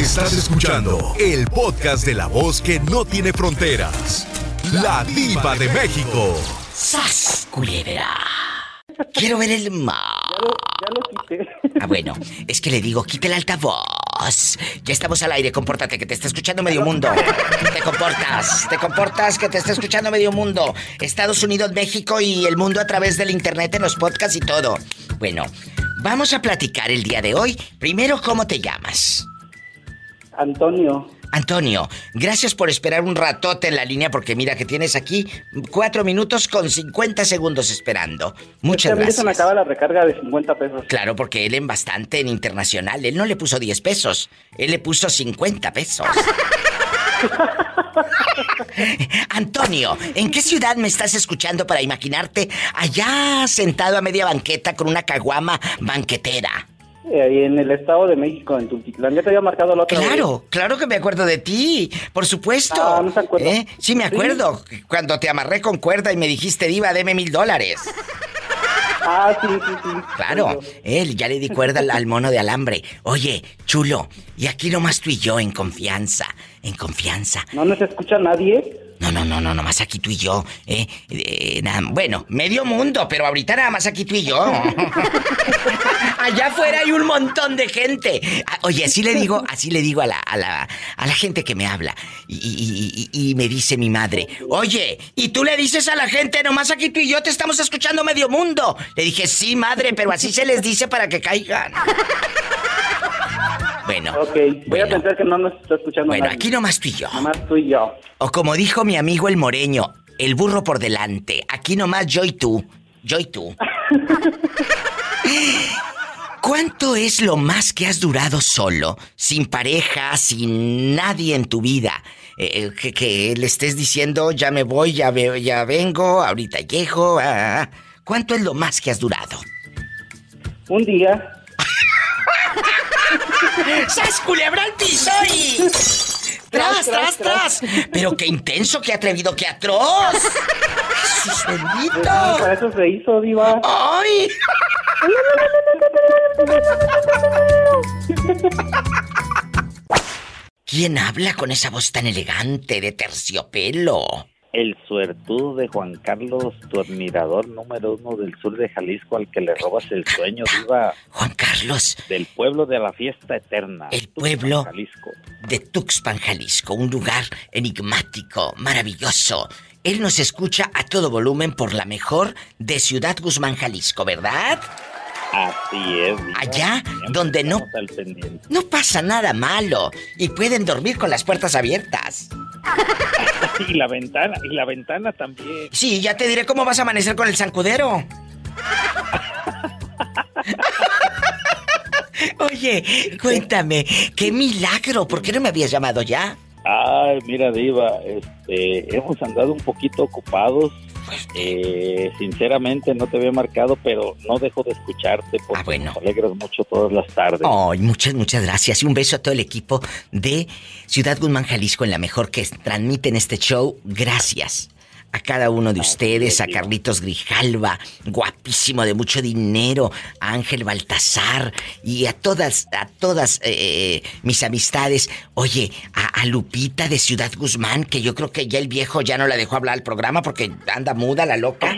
Estás escuchando el podcast de la voz que no tiene fronteras. La diva de México. ¡Sas, culebra! Quiero ver el mar. Ya lo quité. Ah, bueno, es que le digo, quita el altavoz. Ya estamos al aire, compórtate, que te está escuchando medio mundo. Te comportas, te comportas, que te está escuchando medio mundo. Estados Unidos, México y el mundo a través del internet, en los podcasts y todo. Bueno, vamos a platicar el día de hoy. Primero, ¿cómo te llamas? Antonio. Antonio, gracias por esperar un ratote en la línea porque mira que tienes aquí cuatro minutos con 50 segundos esperando. Muchas Es que a mí gracias. se me acaba la recarga de 50 pesos. Claro, porque él en bastante en internacional, él no le puso 10 pesos, él le puso 50 pesos. Antonio, ¿en qué ciudad me estás escuchando para imaginarte allá sentado a media banqueta con una caguama banquetera? Eh, en el Estado de México, en Tultitlán. Ya te había marcado la otra vez. Claro, claro que me acuerdo de ti, por supuesto. Ah, ¿no se acuerda? ¿Eh? Sí, me acuerdo. Cuando te amarré con cuerda y me dijiste, Diva, deme mil dólares. Ah, sí, sí, sí. Claro, él ya le di cuerda al, al mono de alambre. Oye, chulo, y aquí nomás tú y yo en confianza, en confianza. ¿No nos escucha nadie? No, no, no, no, nomás aquí tú y yo, ¿eh? Eh, bueno, medio mundo, pero ahorita nada más aquí tú y yo. Allá afuera hay un montón de gente. Ah, Oye, así le digo, así le digo a la, a la, a la gente que me habla. Y, y- y- y me dice mi madre, oye, y tú le dices a la gente, nomás aquí tú y yo te estamos escuchando medio mundo. Le dije, sí, madre, pero así se les dice para que caigan. Bueno. Ok, voy bueno. a pensar que no nos está escuchando Bueno, nadie. aquí nomás tú y yo. Nomás tú y yo. O como dijo mi amigo el moreño, el burro por delante. Aquí nomás yo y tú. Yo y tú. ¿Cuánto es lo más que has durado solo, sin pareja, sin nadie en tu vida? Eh, que, que le estés diciendo, ya me voy, ya, ve- ya vengo, ahorita llego. ah, ah, ah. ¿Cuánto es lo más que has durado? Un día. ¡Sas culebra al piso y... ¡Tras, tras, tras! Pero qué intenso, qué atrevido, qué atroz. ¡Jesús bendito! Para eso se hizo, Diva. ¡Ay! ¿Quién habla con esa voz tan elegante de terciopelo? El suertudo de Juan Carlos, tu admirador número uno del sur de Jalisco, al que le robas el sueño, viva Juan Carlos, del pueblo de la fiesta eterna. El Tuxpan, pueblo. Jalisco. de Tuxpan, Jalisco, un lugar enigmático, maravilloso. Él nos escucha a todo volumen por la mejor de Ciudad Guzmán, Jalisco, ¿verdad? Así es. viva. Allá, Siempre donde no-. No pasa nada malo y pueden dormir con las puertas abiertas. Y la ventana, y la ventana también. Sí, ya te diré cómo vas a amanecer con el zancudero. Oye, cuéntame, qué milagro, ¿por qué no me habías llamado ya? Ay, mira, Diva, este, hemos andado un poquito ocupados. Eh, sinceramente no te había marcado, pero no dejo de escucharte porque Ah, bueno. me alegras mucho todas las tardes. Ay, muchas, muchas gracias y un beso a todo el equipo de Ciudad Guzmán, Jalisco, en la mejor que transmiten este show. Gracias. A cada uno de ustedes, a Carlitos Grijalva, guapísimo de mucho dinero, a Ángel Baltasar y a todas, a todas eh, mis amistades. Oye, a, a Lupita de Ciudad Guzmán, que yo creo que ya el viejo ya no la dejó hablar al programa porque anda muda la loca.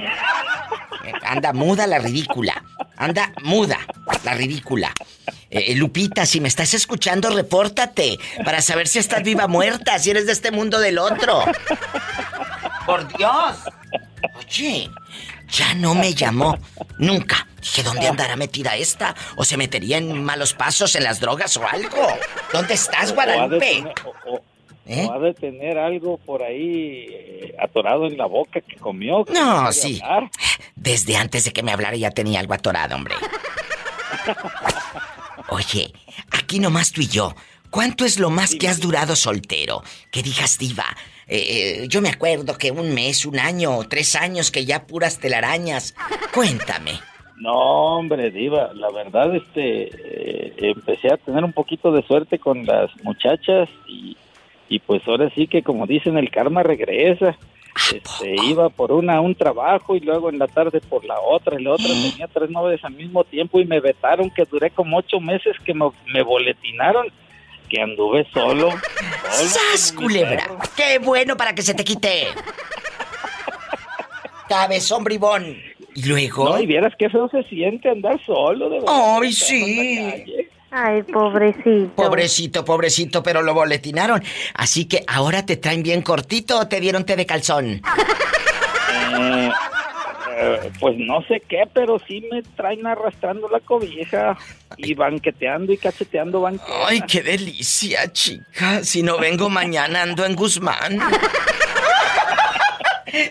Eh, Anda muda la ridícula. Anda muda la ridícula. Eh, Lupita, si me estás escuchando, repórtate para saber si estás viva o muerta, si eres de este mundo del otro. Por Dios. Oye, ya no me llamó. Nunca. Dije, ¿dónde andará metida esta? ¿O se metería en malos pasos, en las drogas o algo? ¿Dónde estás, Guadalupe? ¿Eh? o ha de tener algo por ahí eh, atorado en la boca que comió. que No, sí. hablar. Desde antes de que me hablara ya tenía algo atorado, hombre. Oye, aquí nomás tú y yo. ¿Cuánto es lo más que has durado soltero? Que digas, diva. eh, eh, yo me acuerdo que un mes, un año, tres años que ya puras telarañas. Cuéntame. No, hombre, Diva, la verdad, este, eh, empecé a tener un poquito de suerte con las muchachas y, y pues ahora sí que como dicen, el karma regresa. Este, iba por una a un trabajo y luego en la tarde por la otra y la otra tenía tres novias al mismo tiempo y me vetaron que duré como ocho meses que me, me boletinaron que anduve solo. solo ¡Sas, como mi culebra! perro. ¡Qué bueno para que se te quite! Cabezón bribón. ¿Y luego? No, y vieras qué feo se siente andar solo, de verdad. ¡Ay, sí! Ay, pobrecito. Pobrecito, pobrecito, pero lo boletinaron. Así que ahora te traen bien cortito o te dieron té de calzón. Eh, eh, pues no sé qué, pero sí me traen arrastrando la cobija y banqueteando y cacheteando banquetas. Ay, qué delicia, chica. Si no vengo mañana ando en Guzmán.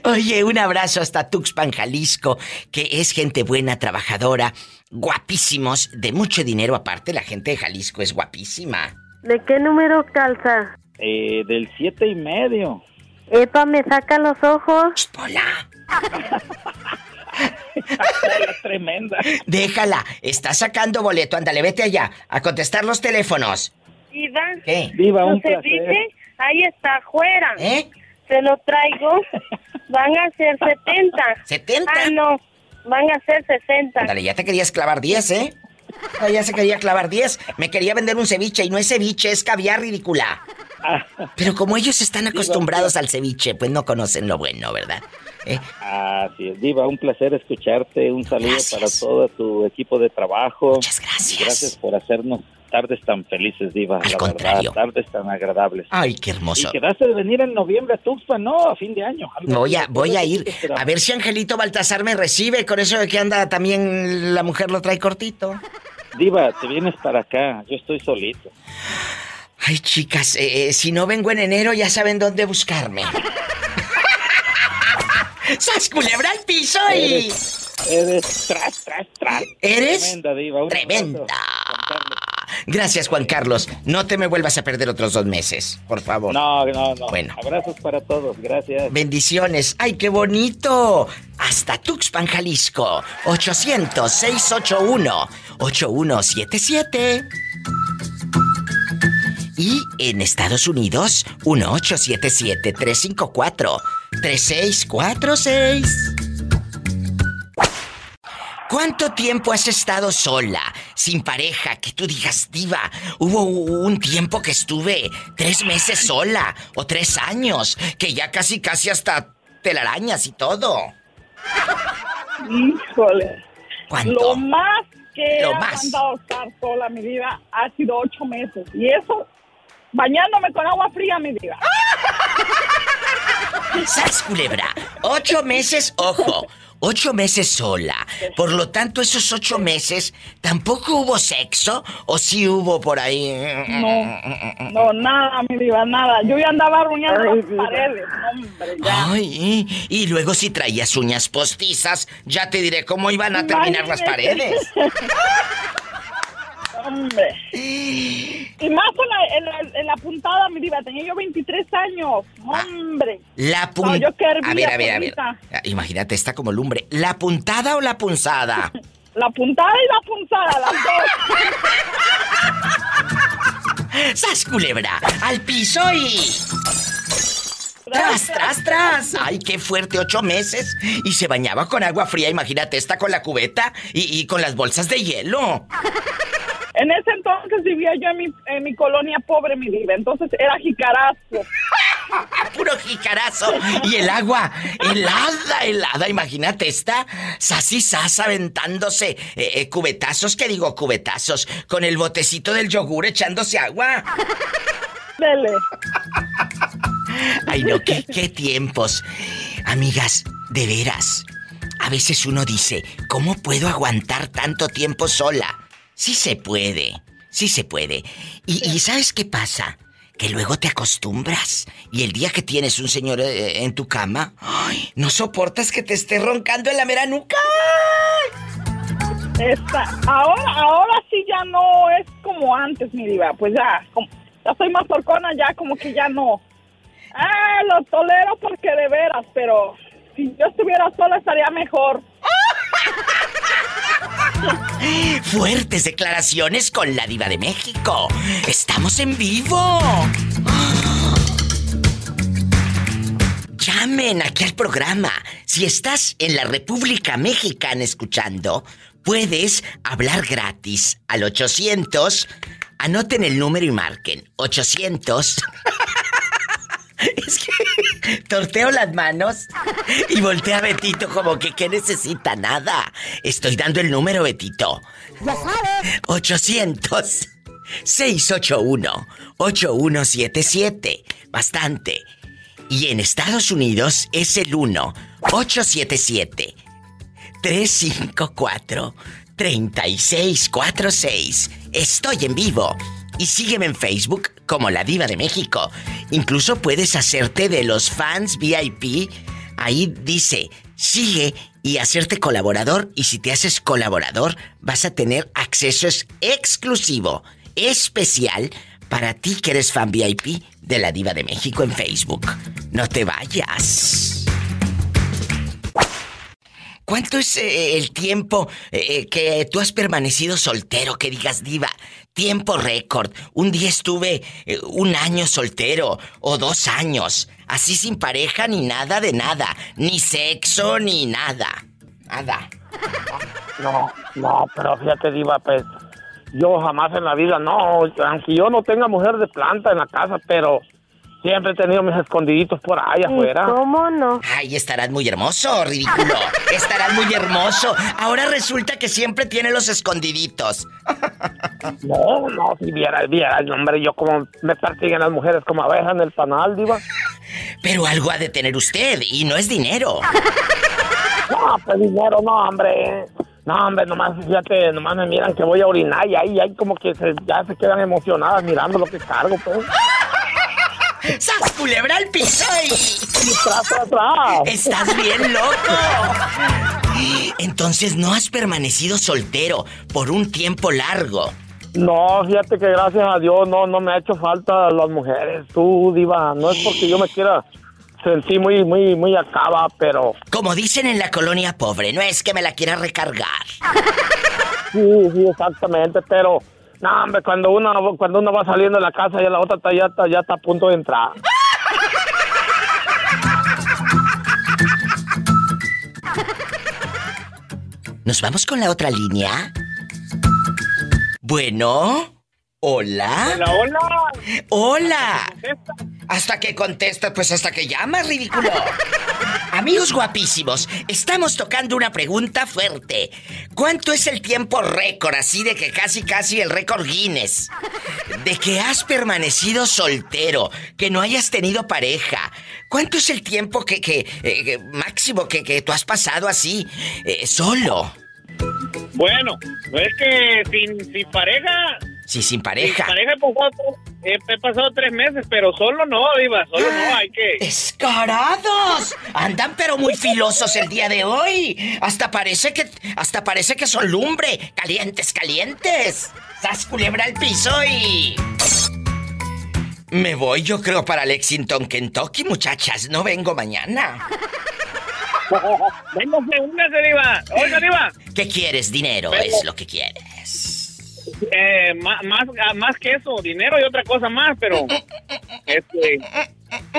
Oye, un abrazo hasta Tuxpan, Jalisco, que es gente buena, trabajadora, guapísimos, de mucho dinero aparte. La gente de Jalisco es guapísima. ¿De qué número calza? Eh, del siete y medio. Epa, me saca los ojos. Ch, Pola, Es tremenda. déjala. Está sacando boleto. Ándale, vete allá a contestar los teléfonos. Iván, ¿Qué? Viva, un ¿no se placer. dice? Ahí está afuera. ¿Eh? Se lo traigo. Van a ser 70. ¿70? Ah, no. Van a ser 60. Ándale, ya te querías clavar 10, ¿eh? Ya se quería clavar 10. Me quería vender un ceviche y no es ceviche, es caviar ridícula. Pero como ellos están acostumbrados al ceviche, pues no conocen lo bueno, ¿verdad? ¿Eh? Así es, Diva, un placer escucharte. Un saludo Gracias. para todo tu equipo de trabajo. Muchas gracias. Y Gracias por hacernos tardes tan felices, Diva. Al la contrario. Verdad, tardes tan agradables. Ay, qué Y hermoso. quedaste de venir en noviembre a Tuxpan, ¿no? A fin de año. Voy a, voy a ir a ver si Angelito Baltasar me recibe. Con eso de que anda también la mujer lo trae cortito. Diva, te vienes para acá. Yo estoy solito. Ay, chicas, eh, eh, si no vengo en enero ya saben dónde buscarme. ¡Sas culebra al piso y... Eres tras, tras, tras. ¿Eres? Tremenda, Diva. Tremenda. abrazo. Gracias, Juan Carlos. No te me vuelvas a perder otros dos meses, por favor. No, no, no. Bueno. Abrazos para todos. Gracias. Bendiciones. ¡Ay, qué bonito! Hasta Tuxpan, Jalisco. 800-681-8177. Y en Estados Unidos, 1877-354-3646. ¿Cuánto tiempo has estado sola, sin pareja? Que tú digas, diva, hubo un tiempo que estuve tres meses sola, o tres años, que ya casi, casi hasta telarañas y todo. Híjole. ¿Cuánto? Lo más que Lo he más. aguantado estar sola mi vida ha sido ocho meses. Y eso, bañándome con agua fría, mi vida. ¡Sas, culebra! Ocho meses, ojo, ocho meses sola. Por lo tanto, esos ocho meses, ¿tampoco hubo sexo? ¿O sí hubo por ahí? No, no, nada, mi vida, nada. Yo ya andaba arruinando las diva. paredes. Hombre, ya. Ay, y luego si traías uñas postizas, ya te diré cómo iban a terminar las paredes. Hombre. Y más en la, en, la, en la puntada, mi diva. Tenía yo 23 años. Hombre. La No, puntada. yo qué hervía, a ver, a ver, a ver. Ah, Imagínate, está como lumbre. ¿La puntada o la punzada? La puntada y la punzada, las dos. ¡Sas, culebra! ¡Al piso y. ¡Tras, tras, tras! ¡Ay, qué fuerte! Ocho meses. Y se bañaba con agua fría. Imagínate, esta con la cubeta y, y con las bolsas de hielo. En ese entonces vivía yo en mi, en mi colonia pobre, mi diva. Entonces era jicarazo. Puro jicarazo. Y el agua, helada, helada. Imagínate, esta sas y sas aventándose eh, eh, cubetazos, ¿qué digo cubetazos? Con el botecito del yogur echándose agua. Dele. Ay, no, qué, qué tiempos. Amigas, de veras. A veces uno dice, ¿cómo puedo aguantar tanto tiempo sola? Sí se puede, sí se puede. Y, y ¿sabes qué pasa? Que luego te acostumbras. Y el día que tienes un señor eh, en tu cama, ay, no soportas que te esté roncando en la mera nuca. Esta, ahora, ahora sí ya no es como antes, mi diva. Pues ya, como, ya soy más torcona, ya como que ya no. Ah, lo tolero porque de veras, pero si yo estuviera sola estaría mejor. Fuertes declaraciones con la diva de México. Estamos en vivo. Llamen aquí al programa. Si estás en la República Mexicana escuchando, puedes hablar gratis al 800 Anoten el número y marquen. 800. es que torteo las manos y voltea a Betito como que ¿qué necesita? Nada. Estoy dando el número, Betito. Ya sabes. 800 681 8177. Bastante. Y en Estados Unidos es el 1 877 354 3646. Estoy en vivo. Y sígueme en Facebook como La Diva de México. Incluso puedes hacerte de los fans VIP. Ahí dice, sigue y hacerte colaborador. Y si te haces colaborador, vas a tener acceso exclusivo, especial, para ti que eres fan VIP de La Diva de México en Facebook. No te vayas. ¿Cuánto es eh, el tiempo eh, eh, que tú has permanecido soltero? Que digas, diva, tiempo récord. Un día estuve eh, un año soltero o dos años, así sin pareja ni nada de nada, ni sexo ni nada. Nada. No, no, pero fíjate, Diva, pues yo jamás en la vida, no, aunque yo no tenga mujer de planta en la casa, pero siempre he tenido mis escondiditos por ahí afuera. ¿Cómo no? Ay, estarás muy hermoso, ridículo. Estarás muy hermoso. Ahora resulta que siempre tiene los escondiditos. No, no, si vieras, vieras, hombre, yo como me persiguen las mujeres como abejas en el panal, Diva. Pero algo ha de tener usted y no es dinero. No, pues dinero, no, hombre. No, hombre, nomás, fíjate, nomás me miran que voy a orinar y ahí, ahí como que se- ya se quedan emocionadas mirando lo que cargo, pues. ¡Sas culebra al piso y... Tras, tras, tras. ¡Estás bien loco! Entonces no has permanecido soltero por un tiempo largo. No, fíjate que gracias a Dios no, no me ha hecho falta las mujeres. Tú, Diva, no es porque yo me quiera sentir muy, muy, muy acaba, pero Como dicen en la colonia pobre, no es que me la quiera recargar. sí, sí, exactamente, pero no, hombre, cuando uno, cuando uno va saliendo de la casa y la otra está, ya, está, ya está a punto de entrar. ¿Nos vamos con la otra línea? Bueno, hola. Hola, hola. Hola. Hasta que contesta, pues hasta que llama, ridículo. Amigos guapísimos, estamos tocando una pregunta fuerte. ¿Cuánto es el tiempo récord, así de que casi casi el récord Guinness? De que has permanecido soltero, que no hayas tenido pareja. ¿Cuánto es el tiempo que, que, eh, máximo que, que tú has pasado así, eh, solo? Bueno, es que sin, sin pareja. Sí, sin Sin pareja. pareja he he, pasado tres meses, pero solo no, Diva, solo no, hay que. ¡Descarados! Andan pero muy filosos el día de hoy. Hasta parece que. Hasta parece que son lumbre. Calientes, calientes. ¡Sas culebra al piso y. Me voy, yo creo, para Lexington, Kentucky, muchachas. No vengo mañana. Véngase, únase, Diva. Oiga, Diva. ¿Qué quieres? Dinero es lo que quieres. Eh, más, más, ah, más que eso, dinero y otra cosa más, pero. Este.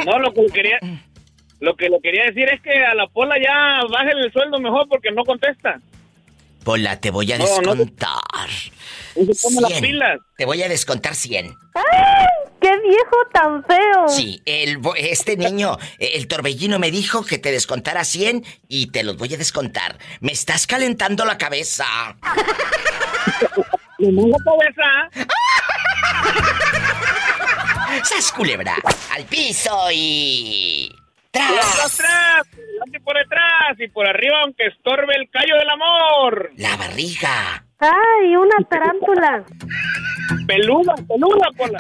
No, lo que quería. Lo que lo quería decir es que a la pola ya bájale el sueldo mejor porque no contesta. Pola, te voy a No, no. descontar. Y se pone las 100. pilas. Te voy a descontar 100. ¡Ay! ¡Qué viejo tan feo! Sí, el, bo- este niño, el torbellino me dijo que te descontara 100 y te los voy a descontar. Me estás calentando la cabeza. Y no la cabeza. ¡Sas culebra! ¡Al piso y... Por atrás, ¡Tras! atrás, por por detrás y por arriba aunque estorbe el callo del amor. La barriga. ¡Ay, una tarántula! Peluda, peluda, pola.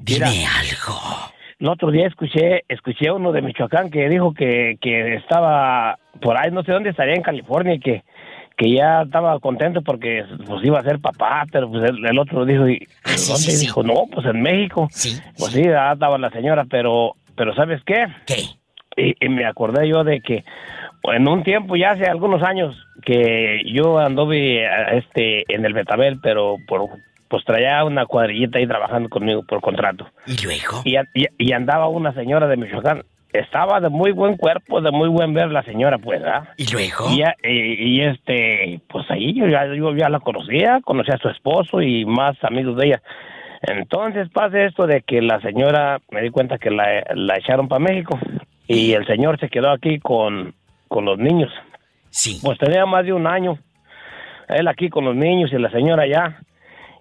Dime algo. El otro día escuché, escuché a uno de Michoacán que dijo que, que estaba por ahí, no sé dónde estaría en California y que, que ya estaba contento porque pues iba a ser papá, pero pues el, el otro dijo, ¿y Ah, sí, dónde? sí, sí. Dijo, no, pues en México. Sí. Pues sí, ah, estaba la señora, pero, pero ¿sabes qué? ¿Qué? Y, y me acordé yo de que en un tiempo, ya hace algunos años, que yo anduve eh, este, en el Betabel, pero por, pues traía una cuadrillita ahí trabajando conmigo por contrato. ¿Y luego? Y, a- y- y andaba una señora de Michoacán estaba de muy buen cuerpo, de muy buen ver la señora, pues. ¿Y luego? Y, y- y, este, pues ahí yo ya, yo ya la conocía, conocía a su esposo y más amigos de ella. Entonces pasa esto de que la señora, me di cuenta que la, la echaron para México y el señor se quedó aquí con, con los niños. Sí. Pues tenía más de un año. Él aquí con los niños y la señora allá.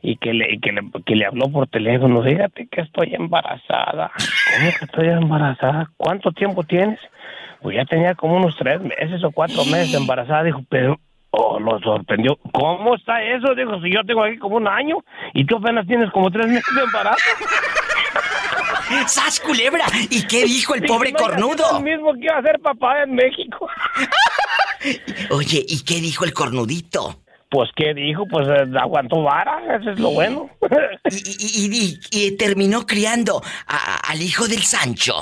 Y que le, y que le, que le habló por teléfono. Fíjate que estoy embarazada. ¿Cómo que estoy embarazada? ¿Cuánto tiempo tienes? Pues ya tenía como unos tres meses o cuatro meses embarazada. Dijo, pero oh, lo sorprendió. ¿Cómo está eso? Dijo, si yo tengo aquí como un año y tú apenas tienes como tres meses de embarazo. ¡Sas, culebra! ¿Y qué dijo el pobre Dije, "No, ya cornudo? el mismo que iba a ser papá en México. Oye, ¿y qué dijo el cornudito? Pues, ¿qué dijo? Pues eh, aguantó vara, eso es lo bueno. Y, y- y- y terminó criando a- al hijo del Sancho.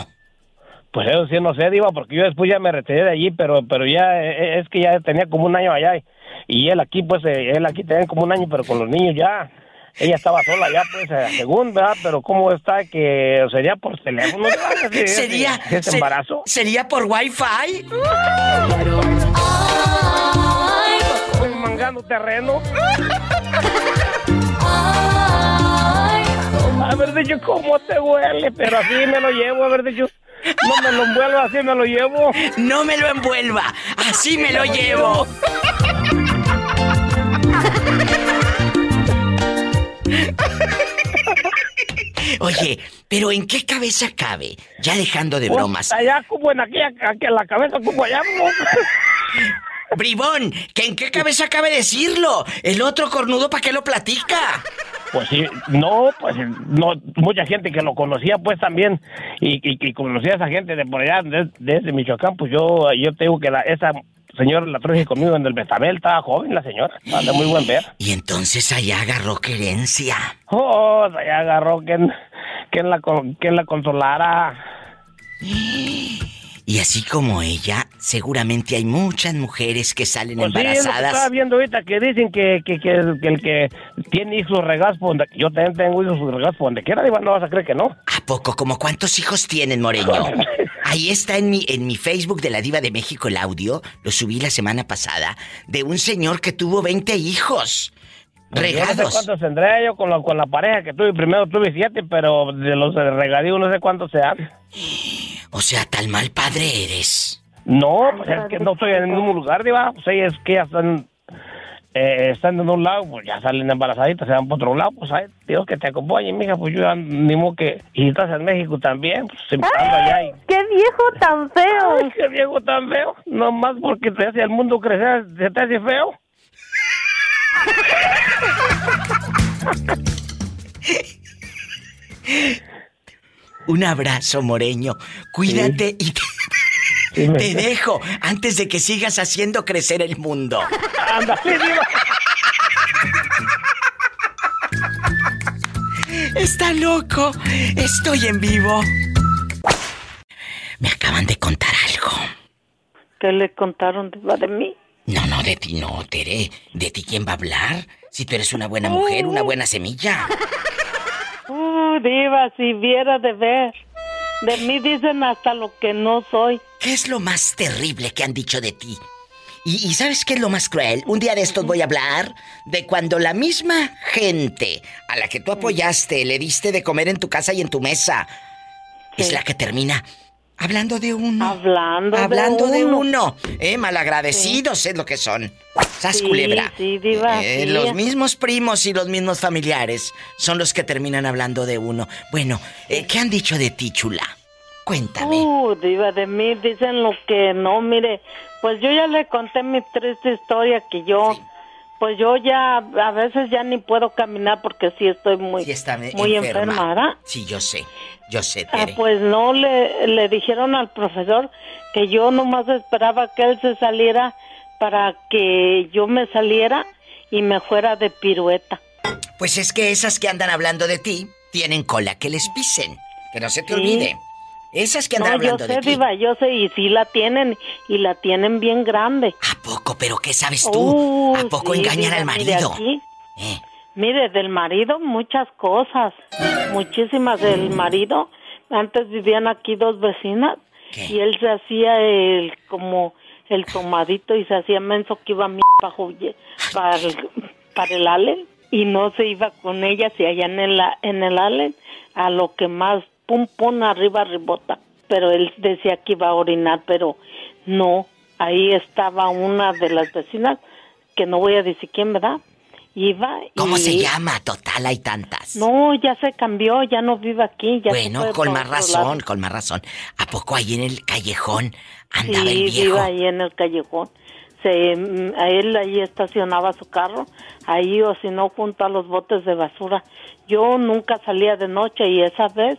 Pues eso sí, no sé, Diva, porque yo después ya me retiré de allí, pero pero ya eh, es que ya tenía como un año allá. Y, él aquí, pues, eh, él aquí tenía como un año, pero con los niños ya. Ella estaba sola ya, pues, eh, según, ¿verdad? Pero ¿cómo está que sería por teléfono? ¿verdad? Ese- ese- ¿Sería, ese se- embarazo? ¿Sería por Wi-Fi? Terreno. Haber dicho, ¿cómo te huele? Pero así me lo llevo, haber dicho, no me lo envuelvo, así me lo llevo. No me lo envuelva, así me lo llevo. Oye, pero ¿en qué cabeza cabe? Ya dejando de bromas. Pues, allá como en aquella, aquí en la cabeza como allá, ¿no? Bribón, ¿que en qué cabeza cabe decirlo? El otro cornudo, ¿para qué lo platica? Pues sí, no, pues no, mucha gente que lo conocía pues también y, y, y conocía a esa gente de por allá, de- desde Michoacán, pues yo, yo te digo que la, esa señora la traje conmigo en el Betabel, estaba joven la señora, estaba de muy buen ver. Y entonces allá agarró querencia. Oh, allá agarró que, la, que la consolara. Y así como ella, seguramente hay muchas mujeres que salen Pues sí, es lo que estaba embarazadas. viendo ahorita que dicen que, que, que, el- que el que tiene hijos regados por donde... Yo también tengo hijos regados por donde quiera, digo, no vas a creer que no. ¿A poco? ¿Como cuántos hijos tienen, Moreño? Ahí está en mi, en mi Facebook de la Diva de México el audio, lo subí la semana pasada, de un señor que tuvo 20 hijos. Pues Yo no sé Regados. cuántos tendré yo con la, con la pareja que tuve. Primero tuve siete, pero de los regadíos no sé cuántos sean. O sea, tal mal padre eres. No, pues es que no estoy en ningún lugar, diva. Pues ellas que ya están, eh, están en un lado, pues ya salen embarazaditas, se van por otro lado. Pues ay, Dios que te acompañe, mija. Pues yo ya ni modo que... Y si estás en México también, pues siempre ando allá y... ¡Qué viejo tan feo! Ay, qué viejo tan feo. Nomás porque te hace el mundo crecer, se te hace feo. Un abrazo, Moreño. Cuídate y te, Sí, me- te dejo antes de que sigas haciendo crecer el mundo. Anda, sí, diva. Está loco. Estoy en vivo. Me acaban de contar algo. ¿Qué le contaron de, de mí? No, no, de ti no, Tere. ¿De ti quién va a hablar? Si tú eres una buena mujer, una buena semilla. Uh, diva, si viera de ver. De mí dicen hasta lo que no soy. ¿Qué es lo más terrible que han dicho de ti? Y, y ¿sabes qué es lo más cruel? Un día de estos voy a hablar de cuando la misma gente a la que tú apoyaste, le diste de comer en tu casa y en tu mesa, es la que termina hablando de uno. Hablando, Hablando de uno. uno. Eh, malagradecidos es lo que son. Sas Sí, culebra. sí, diva, Eh. Los mismos primos y los mismos familiares son los que terminan hablando de uno. Bueno, eh, ¿qué han dicho de ti, chula? Cuéntame. Uh, diva, de mí dicen lo que no, mire, pues yo ya le conté mi triste historia que yo, Sí. Pues yo ya a veces ya ni puedo caminar porque sí estoy muy, Sí está me- muy enferma. enferma, ¿verdad? Sí, yo sé. Yo sé, Ah, Tere. pues no, le, le dijeron al profesor que yo nomás esperaba que él se saliera para que yo me saliera y me fuera de pirueta. Pues es que esas que andan hablando de ti tienen cola que les pisen. Que no se te Sí. olvide. Esas que andan No, yo hablando sé, de ti. diva, yo sé, y sí la tienen, y la tienen bien grande. ¿A poco? ¿Pero qué sabes tú? Uh, ¿A poco sí, engañan diva, al mire, marido? aquí, Eh, Mire, del marido muchas cosas, muchísimas del marido. Antes vivían aquí dos vecinas ¿Qué? y él se hacía el como el tomadito y se hacía menso que iba a mi para, para el, para el Allen y no se iba con ella si allá en el en el Allen a lo que más pum pum arriba ribota pero él decía que iba a orinar pero no ahí estaba una de las vecinas que no voy a decir quién verdad iba ¿Cómo y- se llama? Total, hay tantas. no ya se cambió ya no vive aquí ya bueno, con más razón, con más razón. ¿A poco ahí en el callejón andaba sí, el viejo? vive ahí en el callejón. Se, mm, a él ahí estacionaba su carro, ahí o si no junto a los botes de basura. Yo nunca salía de noche y esa vez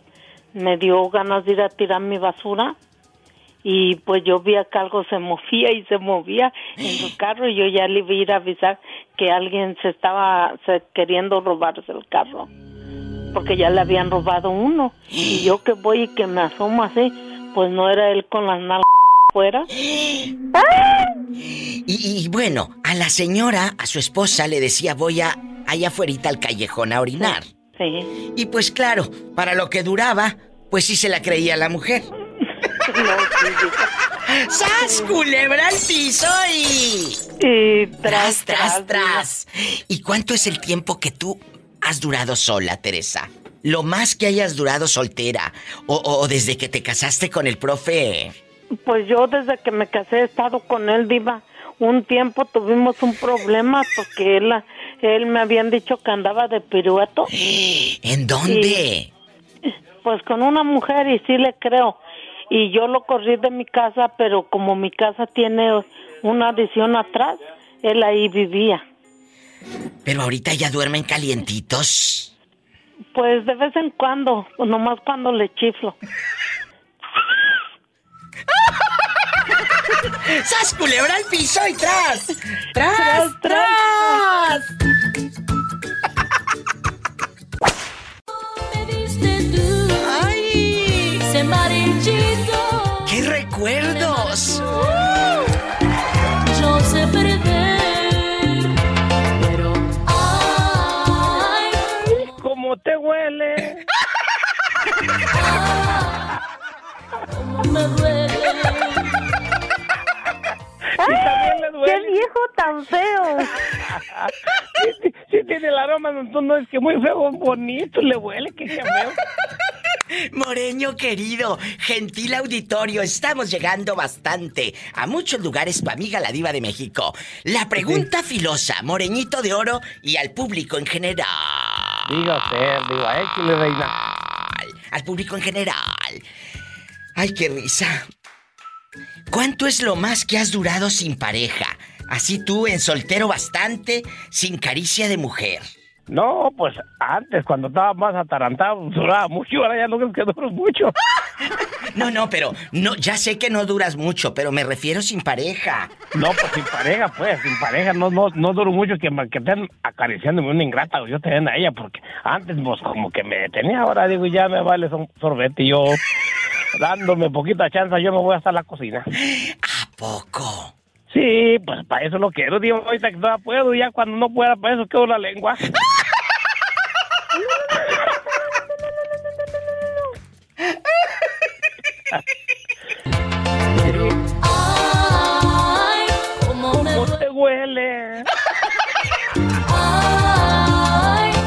me dio ganas de ir a tirar mi basura y pues yo vi que algo se movía y se movía en su carro y yo ya le iba a ir a avisar que alguien se estaba se- queriendo robarse el carro porque ya le habían robado uno y yo que voy y que me asomo así pues no era él con las nalgas fuera Y, y bueno, a la señora, a su esposa, le decía voy a allá afuera al callejón a orinar. Sí Y pues claro, para lo que duraba, pues sí se la creía la mujer. no, sí. ¡Sas, culebra al piso y... y Tras, tras, tras tras. ¿Y cuánto es el tiempo que tú has durado sola, Teresa? Lo más que hayas durado soltera. O, o- o desde que te casaste con el profe. Pues yo desde que me casé he estado con él, Diva. Un tiempo tuvimos un problema porque él, él me habían dicho que andaba de pirueto. ¿En dónde? Pues con una mujer y sí le creo. Y yo lo corrí de mi casa, pero como mi casa tiene una adición atrás, él ahí vivía. Pero ahorita ya duermen calientitos. Pues de vez en cuando, nomás cuando le chiflo. ¡Sas, culebra al piso y tras! ¡Tras, Tras, tras! ¡Ay! ¡Qué recuerdos! Yo sé perder, pero ay, ¿Cómo te huele? me duele. Le ¡Qué viejo tan feo! Sí, sí, sí tiene el aroma, no, no es que muy feo, bonito, le huele, que qué feo. Moreño querido, gentil auditorio, estamos llegando bastante a muchos lugares, tu amiga la diva de México. La pregunta filosa, Moreñito de Oro y al público en general. Diga usted, diga, échale, reina. Al público en general. Ay, qué risa. ¿Cuánto es lo más que has durado sin pareja? Así tú, en soltero bastante, sin caricia de mujer. No, pues antes, cuando estaba más atarantado, duraba mucho, ahora ya no creo que duro mucho. No, no, pero no, ya sé que no duras mucho, pero me refiero sin pareja. No, pues sin pareja, pues, sin pareja, no, no, no duro mucho que, me- que estén acariciándome una ingrata o yo también a ella, porque antes, pues, como que me detenía, ahora digo, ya me vale son sorbete y yo, dándome poquita chance, yo me voy hasta la cocina. ¿A poco? Sí, pues para eso lo quiero, digo, ahorita que todavía puedo, ya cuando no pueda, para eso quedo la lengua. Ay, cómo me ¿Cómo duele. te huele?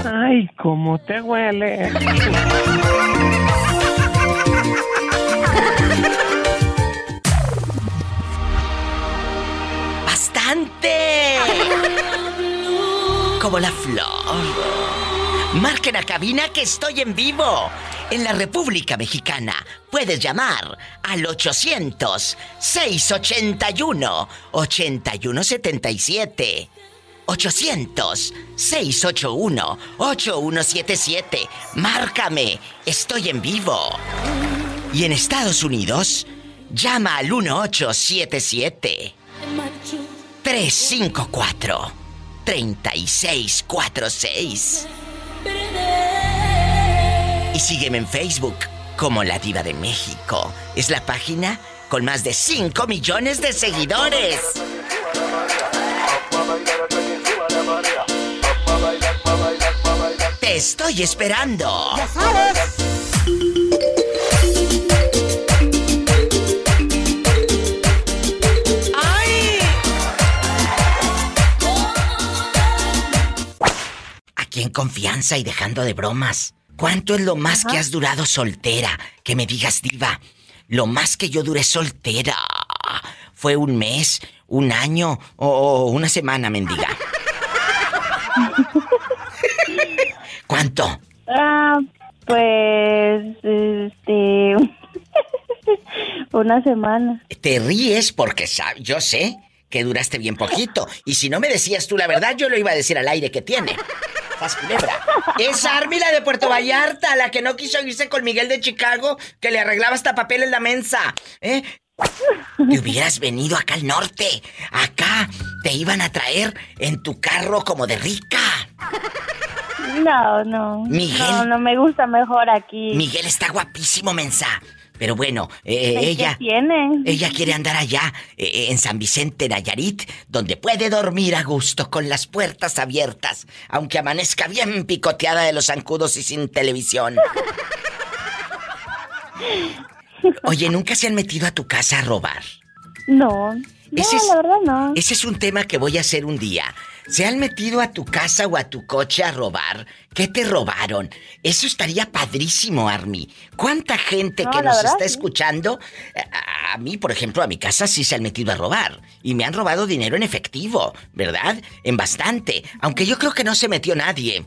Ay, cómo te huele. Como la flor. Marquen a cabina que estoy en vivo. En la República Mexicana puedes llamar al 800-681-8177. 800-681-8177. Márcame, estoy en vivo. Y en Estados Unidos, llama al 1877 marcho. 354 3646. Y sígueme en Facebook como La Diva de México. Es la página con más de 5 millones de seguidores. Te estoy esperando. Confianza y dejando de bromas. ¿Cuánto es lo más que has durado soltera? Que me digas, diva. Lo más que yo duré soltera fue un mes, un año o, o una semana, mendiga. ¿Cuánto? Ah, pues, este, una semana. Te ríes porque sab- yo sé que duraste bien poquito. Y si no me decías tú la verdad, yo lo iba a decir al aire que tiene. Culebra. Es Army la de Puerto Vallarta, la que no quiso irse con Miguel de Chicago, que le arreglaba hasta papel en la mensa. ¿Eh? Te hubieras venido acá al norte. Acá te iban a traer en tu carro como de rica. No, no. Miguel. No, no me gusta mejor aquí. Miguel está guapísimo, mensa. Pero bueno, eh, ¿Qué ella. tiene? Ella quiere andar allá, eh, en San Vicente, Nayarit, donde puede dormir a gusto con las puertas abiertas, aunque amanezca bien picoteada de los zancudos y sin televisión. Oye, ¿nunca se han metido a tu casa a robar? No. No, es- la verdad no. Ese es un tema que voy a hacer un día. ¿Se han metido a tu casa o a tu coche a robar? ¿Qué te robaron? Eso estaría padrísimo, Army. ¿Cuánta gente No, que nos verdad, está sí. escuchando? A, a mí, por ejemplo, a mi casa sí se han metido a robar. Y me han robado dinero en efectivo, ¿verdad? En bastante. Aunque yo creo que no se metió nadie.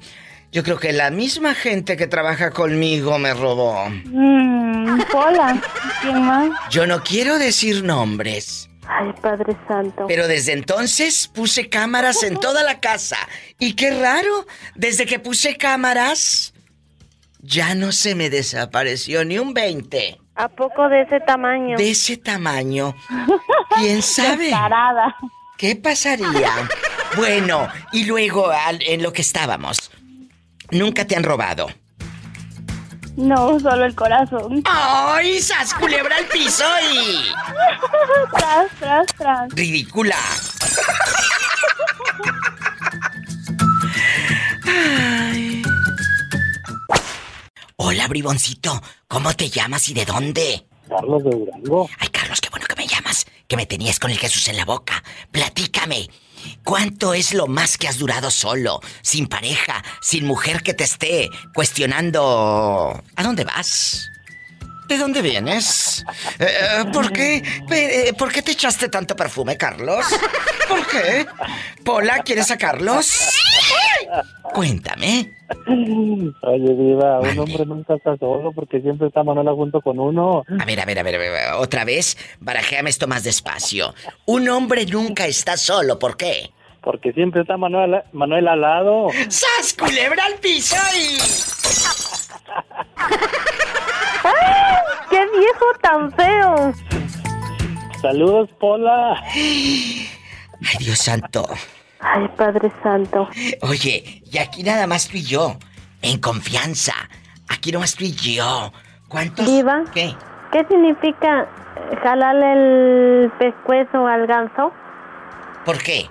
Yo creo que la misma gente que trabaja conmigo me robó. Mm, Pola. ¿Quién más? Yo no quiero decir nombres. Ay, Padre Santo. Pero desde entonces puse cámaras en toda la casa. Y qué raro, desde que puse cámaras, ya no se me desapareció ni un 20. ¿A poco de ese tamaño? De ese tamaño. ¿Quién sabe? ¿Qué pasaría? Bueno, y luego en lo que estábamos. Nunca te han robado. No, solo el corazón. ¡Ay, sas culebra al piso y... tras, tras, tras. ¡Ridícula! Ay. Hola, briboncito. ¿Cómo te llamas y de dónde? Carlos de Durango. Ay, Carlos, qué bueno que me llamas. Que me tenías con el Jesús en la boca. Platícame. ¿Cuánto es lo más que has durado solo, sin pareja, sin mujer que te esté cuestionando? ¿A dónde vas? ¿De dónde vienes? Eh, eh, ¿Por qué? Eh, ¿Por qué te echaste tanto perfume, Carlos? ¿Por qué? ¿Pola, quieres a Carlos? Cuéntame. Oye, Diva, un hombre nunca está solo porque siempre está Manuela junto con uno. A ver, a ver, a ver, a ver, otra vez, barajéame esto más despacio. Un hombre nunca está solo, ¿por qué? Porque siempre está Manuela, Manuela al lado. ¡Sas, culebra al piso y... ¡Qué viejo tan feo! Saludos, Pola. Ay, Dios santo. Ay, Padre Santo. Oye, y aquí nada más tú y yo, en confianza. Aquí nomás tú y yo. ¿Cuántos? Diva. ¿Qué? ¿Qué significa eh, jalarle el pescuezo al ganso? ¿Por qué?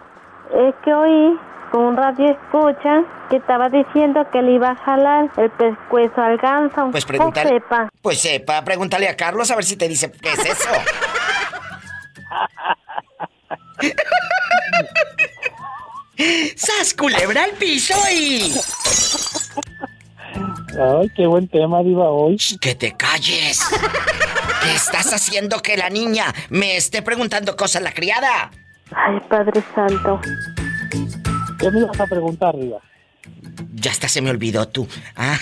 Es que oí con un radio escucha que estaba diciendo que le iba a jalar el pescuezo al ganso. Pues pregúntale. sepa. Pues sepa, pregúntale a Carlos a ver si te dice qué es eso. ¡Sas, culebra al piso y... Ay, qué buen tema, Diva, hoy. ¡Que te calles! ¿Qué estás haciendo que la niña me esté preguntando cosas la criada? Ay, Padre Santo. ¿Qué me ibas a preguntar, Diva? Ya hasta se me olvidó tú. Ah.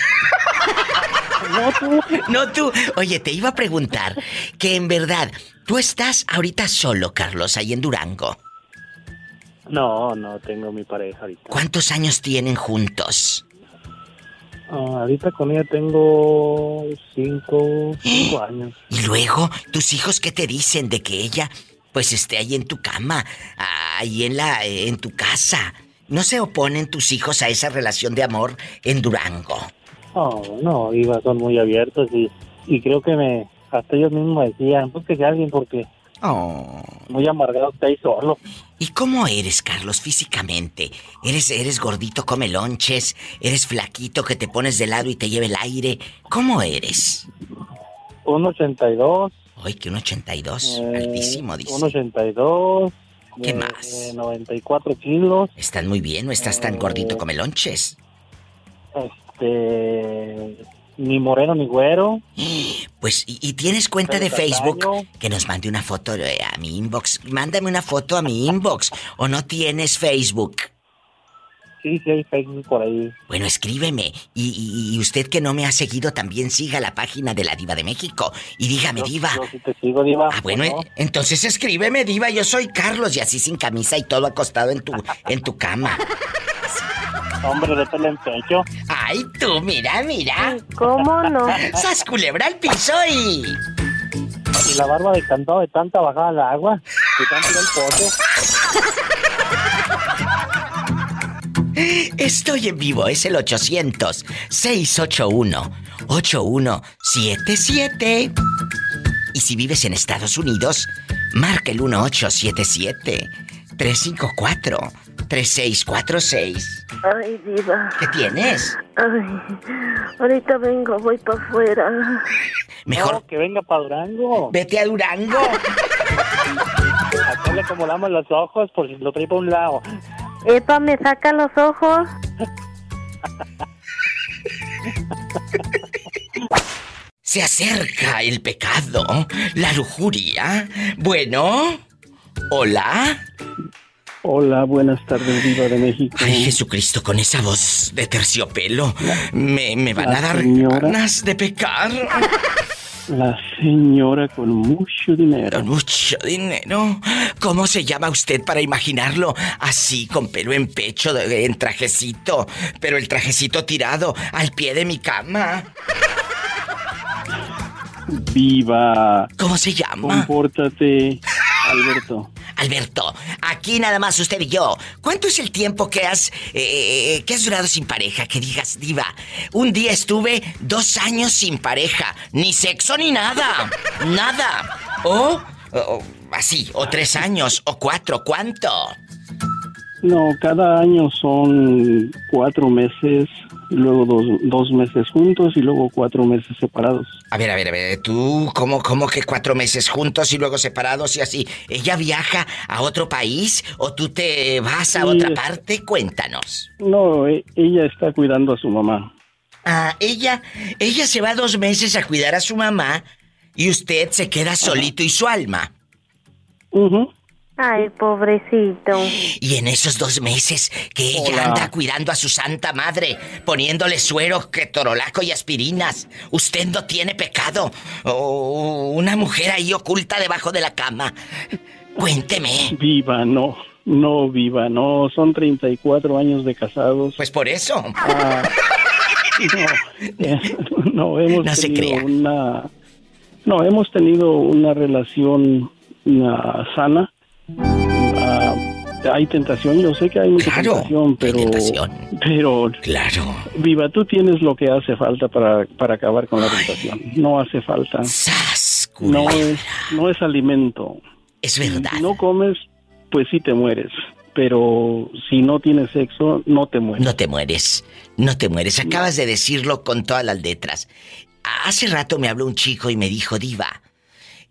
No, tú. No tú. Oye, te iba a preguntar que en verdad, tú estás ahorita solo, Carlos, ahí en Durango. No, no tengo mi pareja ahorita. ¿Cuántos años tienen juntos? Ah, ahorita con ella tengo cinco, cinco años. Y luego, tus hijos qué te dicen de que ella pues esté ahí en tu cama, ahí en la en tu casa. ¿No se oponen tus hijos a esa relación de amor en Durango? No, no, Diva, son muy abiertos y, y creo que me, hasta ellos mismos decían, pues que sea alguien porque Oh. muy amargado está ahí solo. ¿Y cómo eres, Carlos, físicamente? ¿Eres, eres gordito, come lonches? ¿Eres flaquito que te pones de lado y te lleva el aire? ¿Cómo eres? Un 82. Ay, que un 82. eh, Altísimo, dice. Un 82. ¿Qué de- más? de 94 kilos. Estás muy bien, no estás tan gordito come lonches. Este. Ni moreno ni güero. Pues, ¿y, y tienes cuenta de Facebook? Que nos mande una foto eh, a mi inbox. Mándame una foto a mi inbox. ¿O no tienes Facebook? Sí, sí, hay Facebook por ahí. Bueno, escríbeme. Y, y- y usted que no me ha seguido, también siga la página de la Diva de México. Y dígame, Diva. Yo sí te sigo, Diva. Ah, bueno, ¿no? entonces escríbeme, Diva. Yo soy Carlos y así sin camisa y todo acostado en tu, en tu cama. Hombre de pelo en pecho. Ay, tú, mira, mira. ¿Cómo no? ¡Sas culebra al piso y. Y la barba de cantado de tanta bajada al agua. De tanto al pozo. Estoy en vivo, es el 800-681-8177. Y si vives en Estados Unidos, marca el 1877-354-3646. Ay, diva. ¿Qué tienes? Ay, ahorita vengo, voy para afuera. Mejor No, que venga para Durango. vete a Durango. Acá le acomodamos los ojos por si lo trae para un lado. Epa, me saca los ojos. Se acerca el pecado, la lujuria. Bueno, hola. Hola, buenas tardes, Viva de México. Ay, Jesucristo, con esa voz de terciopelo, me, me van a dar señora. ganas de pecar. La señora con mucho dinero. Con mucho dinero. ¿Cómo se llama usted para imaginarlo? Así, con pelo en pecho, en trajecito, pero el trajecito tirado al pie de mi cama. Viva. ¿Cómo se llama? Compórtate, Alberto. Alberto, aquí nada más usted y yo. ¿Cuánto es el tiempo que has eh, que has durado sin pareja? Que digas, diva. Un día estuve dos años sin pareja, ni sexo ni nada, nada. O así, o tres años, o cuatro. ¿Cuánto? No, cada año son cuatro meses, y luego dos, dos meses juntos y luego cuatro meses separados. A ver, a ver, a ver. Tú, ¿cómo, cómo que cuatro meses juntos y luego separados y así? ¿Ella viaja a otro país o tú te vas a Sí, otra parte? Cuéntanos. No, e- ella está cuidando a su mamá. Ah, ella, ella se va dos meses a cuidar a su mamá y usted se queda solito y su alma. Ay, pobrecito. Y en esos dos meses que ella Hola. anda cuidando a su santa madre, poniéndole suero, ketorolaco y aspirinas, usted no tiene pecado. O una mujer ahí oculta debajo de la cama. Cuénteme. Viva, no. No, viva, no. Son 34 años de casados. Pues por eso. Ah, no, eh, no, hemos No se tenido crea. una... No, hemos tenido una relación ah, sana. Hay tentación, yo sé que hay mucha Claro, tentación, pero... Pero... Claro. Viva, tú tienes lo que hace falta para, para acabar con la tentación. No hace falta. No es, no es alimento. Es verdad. Si no comes, pues sí te mueres. Pero si no tienes sexo, no te mueres. No te mueres, no te mueres. Acabas de decirlo con todas las letras. Hace rato me habló un chico y me dijo, Diva,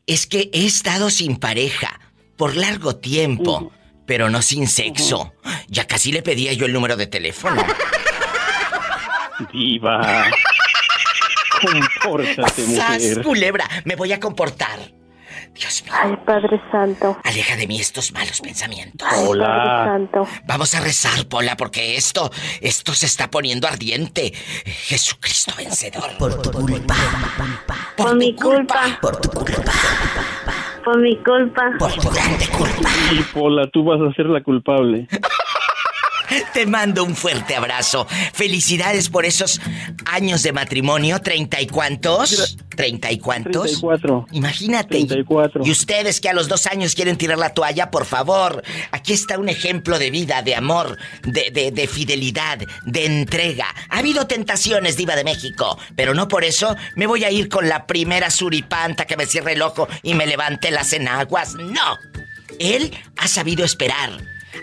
es que he estado sin pareja por largo tiempo, pero no sin sexo. Ya casi le pedía yo el número de teléfono. Viva. Compórtate, ¡Sas, mujer. culebra! Me voy a comportar. Dios mío. Ay, Padre Santo. Aleja de mí estos malos pensamientos. Ay, Padre Santo. Vamos a rezar, Pola, porque esto, esto se está poniendo ardiente. Jesucristo vencedor. Por tu culpa. Por, mi culpa. Por tu culpa. Por mi culpa. Por tu grande culpa. Y Pola, tú vas a ser la culpable. Te mando un fuerte abrazo. Felicidades por esos años de matrimonio. ¿Treinta y cuántos? ¿Treinta y cuántos? 34. Imagínate. 34. Y ustedes que a los dos años quieren tirar la toalla, por favor. Aquí está un ejemplo de vida, de amor, de, de- de fidelidad, de entrega. Ha habido tentaciones, Diva de México, pero no por eso me voy a ir con la primera suripanta que me cierre el ojo y me levante las enaguas. No. Él ha sabido esperar.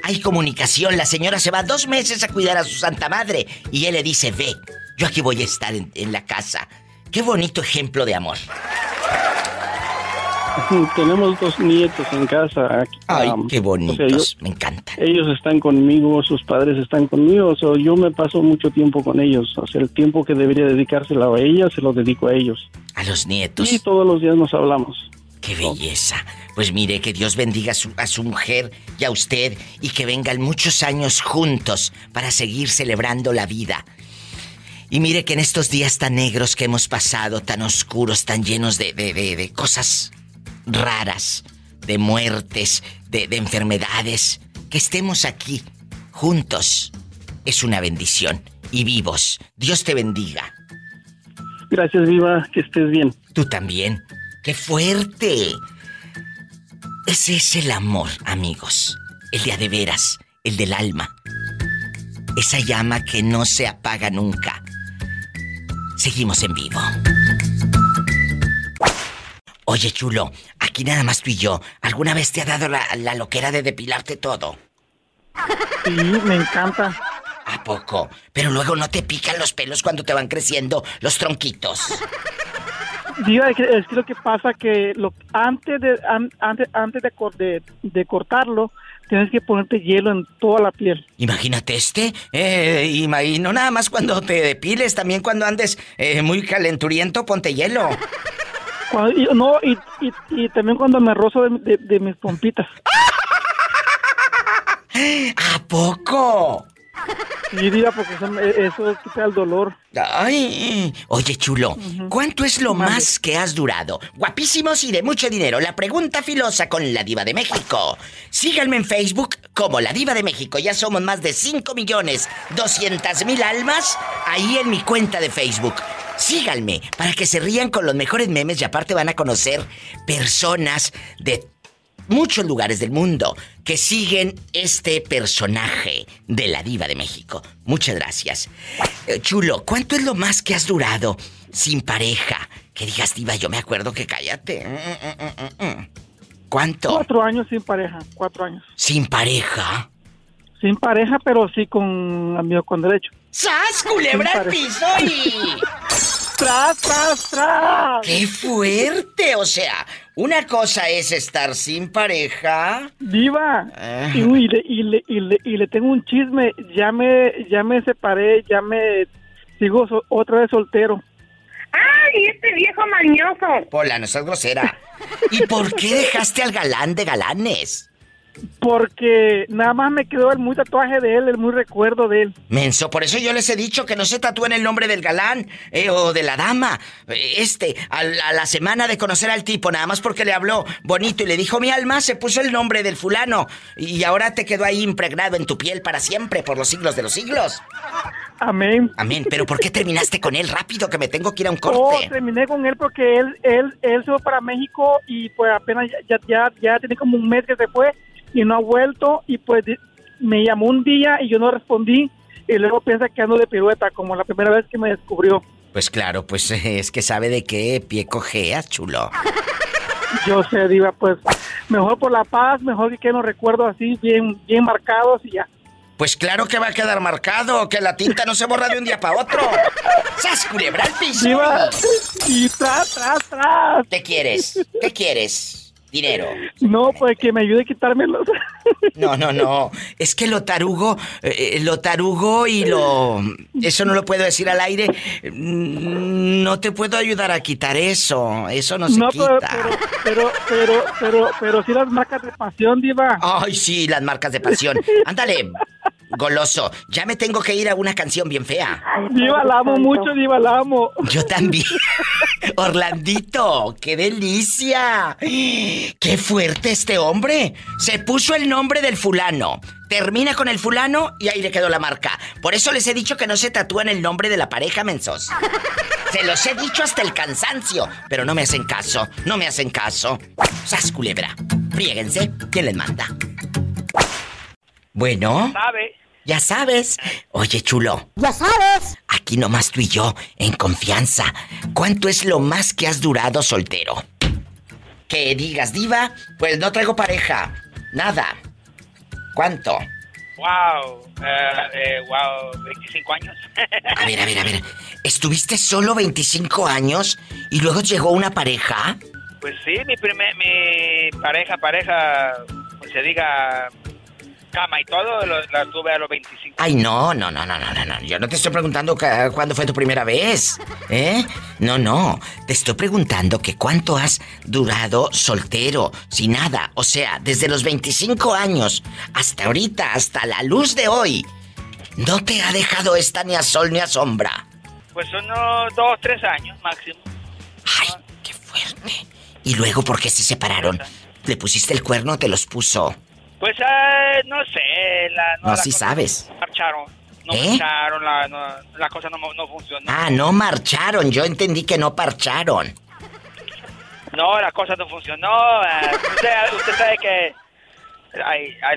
Hay comunicación. La señora se va dos meses a cuidar a su santa madre y él le dice, ve, yo aquí voy a estar en, en la casa. Qué bonito ejemplo de amor. Tenemos dos nietos en casa. aquí. Ay, Am, qué o sea, bonitos, yo- me encanta. ellos están conmigo, sus padres están conmigo, o sea, yo me paso mucho tiempo con ellos. O sea, el tiempo que debería dedicárselo a ella, se lo dedico a ellos. A los nietos. Y todos los días nos hablamos. Qué belleza. Pues mire, que Dios bendiga a su, a su mujer y a usted y que vengan muchos años juntos para seguir celebrando la vida. Y mire que en estos días tan negros que hemos pasado, tan oscuros, tan llenos de, de- de- de cosas raras, de muertes, de, de enfermedades, que estemos aquí juntos es una bendición y vivos. Dios te bendiga. Gracias, Viva, que estés bien. Tú también. ¡Qué fuerte! Ese es el amor, amigos. El de a de veras, el del alma. Esa llama que no se apaga nunca. Seguimos en vivo. Oye, chulo, aquí nada más tú y yo. ¿Alguna vez te ha dado la, la loquera de depilarte todo? Sí, me encanta. ¿A poco? Pero luego no te pican los pelos cuando te van creciendo los tronquitos. Diva, es que, es que lo que pasa que lo, antes de an- antes antes de, de, de cortarlo tienes que ponerte hielo en toda la piel. Imagínate este, eh, y no nada más cuando te depiles, también cuando andes eh, muy calenturiento, ponte hielo. Cuando- y, no y, y, y también cuando me rozo de, de- de mis pompitas. ¿A poco? Sí, diva, porque eso, eso quita el dolor. Ay, oye chulo, ¿cuánto es lo más que has durado? Guapísimos y de mucho dinero. La pregunta filosa con la diva de México. Síganme en Facebook como la diva de México. Ya somos más de 5 millones 200 mil almas ahí en mi cuenta de Facebook. Síganme para que se rían con los mejores memes y aparte van a conocer personas de muchos lugares del mundo que siguen este personaje de la diva de México. Muchas gracias. Eh, chulo, ¿cuánto es lo más que has durado sin pareja? Que digas, diva, yo me acuerdo que cállate. Mm, mm, mm. ¿Cuánto? Cuatro años sin pareja, cuatro años. ¿Sin pareja? Sin pareja, pero sí con amigo con derecho. ¡Sas, culebra al piso y... ¡Tras, tras, tras! ¡Qué fuerte! O sea, una cosa es estar sin pareja. Diva, Ah. y, uy, y le, y, le, y, le, y le tengo un chisme. Ya me, ya me separé, ya me sigo so- otra vez soltero. ¡Ay, este viejo mañoso! Pola, no seas grosera. ¿Y por qué dejaste al galán de galanes? Porque nada más me quedó el muy tatuaje de él, el muy recuerdo de él. Menso, por eso yo les he dicho que no se tatúen el nombre del galán eh, o de la dama. Eh, Este, a la, a la semana de conocer al tipo, nada más porque le habló bonito y le dijo mi alma, se puso el nombre del fulano. Y ahora te quedó ahí impregnado en tu piel para siempre, por los siglos de los siglos. Amén. Amén, pero ¿por qué terminaste con él rápido que me tengo que ir a un corte? terminé con él porque él, él, él se fue para México y pues apenas ya, ya, ya, ya tiene como un mes que se fue y no ha vuelto y pues me llamó un día y yo no respondí y luego piensa que ando de pirueta como la primera vez que me descubrió. Pues claro, pues es que sabe de qué pie cojeas, chulo. Yo sé, Diva, pues mejor por la paz, mejor que queden los recuerdos así bien, bien marcados y ya. Pues claro que va a quedar marcado, que la tinta no se borra de un día para otro. ¡Sas, culebra al piso! Diva, y tras, tras, tras. ¿Qué quieres? ¿Qué quieres? Dinero. No, pues que me ayude a quitármelos. No, no, no. Es que lo tarugo, eh, lo tarugo y lo... Eso no lo puedo decir al aire. Mm, No te puedo ayudar a quitar eso. Eso no se No, quita. pero, pero, pero, pero, pero sí las marcas de pasión, Diva. Ay, sí, las marcas de pasión. Ándale, goloso. Ya me tengo que ir a una canción bien fea. Diva, la amo mucho, Diva, la amo. Yo también. Orlandito, qué delicia. Qué fuerte este hombre. Se puso el nombre del fulano. Termina con el fulano y ahí le quedó la marca. Por eso les he dicho que no se tatúan el nombre de la pareja, mensos. Se los he dicho hasta el cansancio, pero no me hacen caso, no me hacen caso. Sas culebra. Fríguense, ¿quién les manda? Bueno. ¿Sabe? Ya sabes. Oye, chulo. Ya sabes. Aquí nomás tú y yo, en confianza. ¿Cuánto es lo más que has durado soltero? Que digas, diva, pues no traigo pareja. Nada. ¿Cuánto? Wow, eh, eh, wow, 25 años. A ver, a ver, a ver. ¿Estuviste solo 25 años y luego llegó una pareja? Pues sí, mi primer, mi pareja, pareja, pues se diga cama y todo, lo- la tuve a los 25. Ay, no, no, no, no, no, no, no. Yo no te estoy preguntando cuándo fue tu primera vez. ¿Eh? No, no. Te estoy preguntando que cuánto has durado soltero, sin nada. O sea, desde los 25 años hasta ahorita, hasta la luz de hoy. No te ha dejado esta ni a sol ni a sombra. Pues unos dos, tres años máximo. Y luego, ¿por qué se separaron? ¿Le pusiste el cuerno o te los puso? Pues ah, no sé, la, No, la sí sabes. Marcharon. No ¿Eh? marcharon, la, no- la cosa no, no funcionó. Ah, no marcharon. Yo entendí que no parcharon. No, la cosa no funcionó. ah, usted, usted sabe que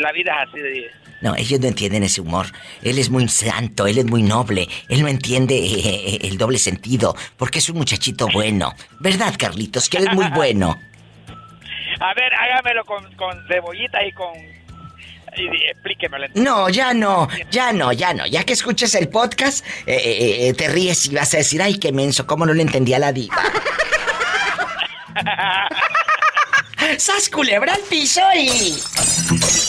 la vida es así de... No, ellos no entienden ese humor. Él es muy santo, él es muy noble. Él no entiende eh, el doble sentido, porque es un muchachito bueno. ¿Verdad, Carlitos? Que él es muy bueno. A ver, hágamelo con, con cebollita y con... Explíquemelo. No, ya no, ya no, ya no. Ya que escuches el podcast, eh, eh, eh, te ríes y vas a decir, ay, qué menso, cómo no le entendía la diva. ¡Sas culebra al piso y...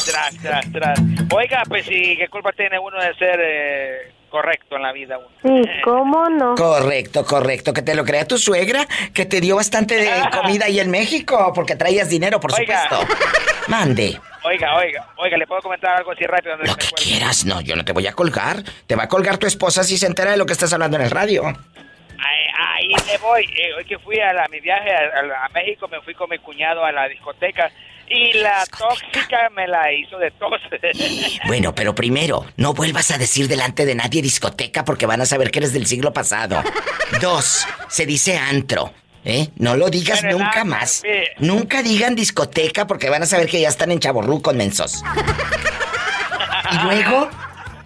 Tras, tras, tras. Oiga, pues sí, ¿qué culpa tiene uno de ser eh, correcto en la vida? uno? Sí, ¿cómo no? Correcto, correcto. Que te lo crea tu suegra, que te dio bastante de comida ahí en México, porque traías dinero, por Oiga. supuesto. Mande. Oiga, oiga, oiga, ¿le puedo comentar algo así rápido? Lo que Quieras, no, yo no te voy a colgar. Te va a colgar tu esposa si se entera de lo que estás hablando en el radio. Ahí, ahí me voy. Eh, hoy que fui a, la- mi viaje a, a- a México, me fui con mi cuñado a la discoteca y la tóxica me la hizo de tos. Bueno, pero primero, no vuelvas a decir delante de nadie discoteca porque van a saber que eres del siglo pasado. Dos, se dice antro. ¿Eh? No lo digas nunca antro, más. sí. Nunca digan discoteca porque van a saber que ya están en chaborrucos mensos. Y luego,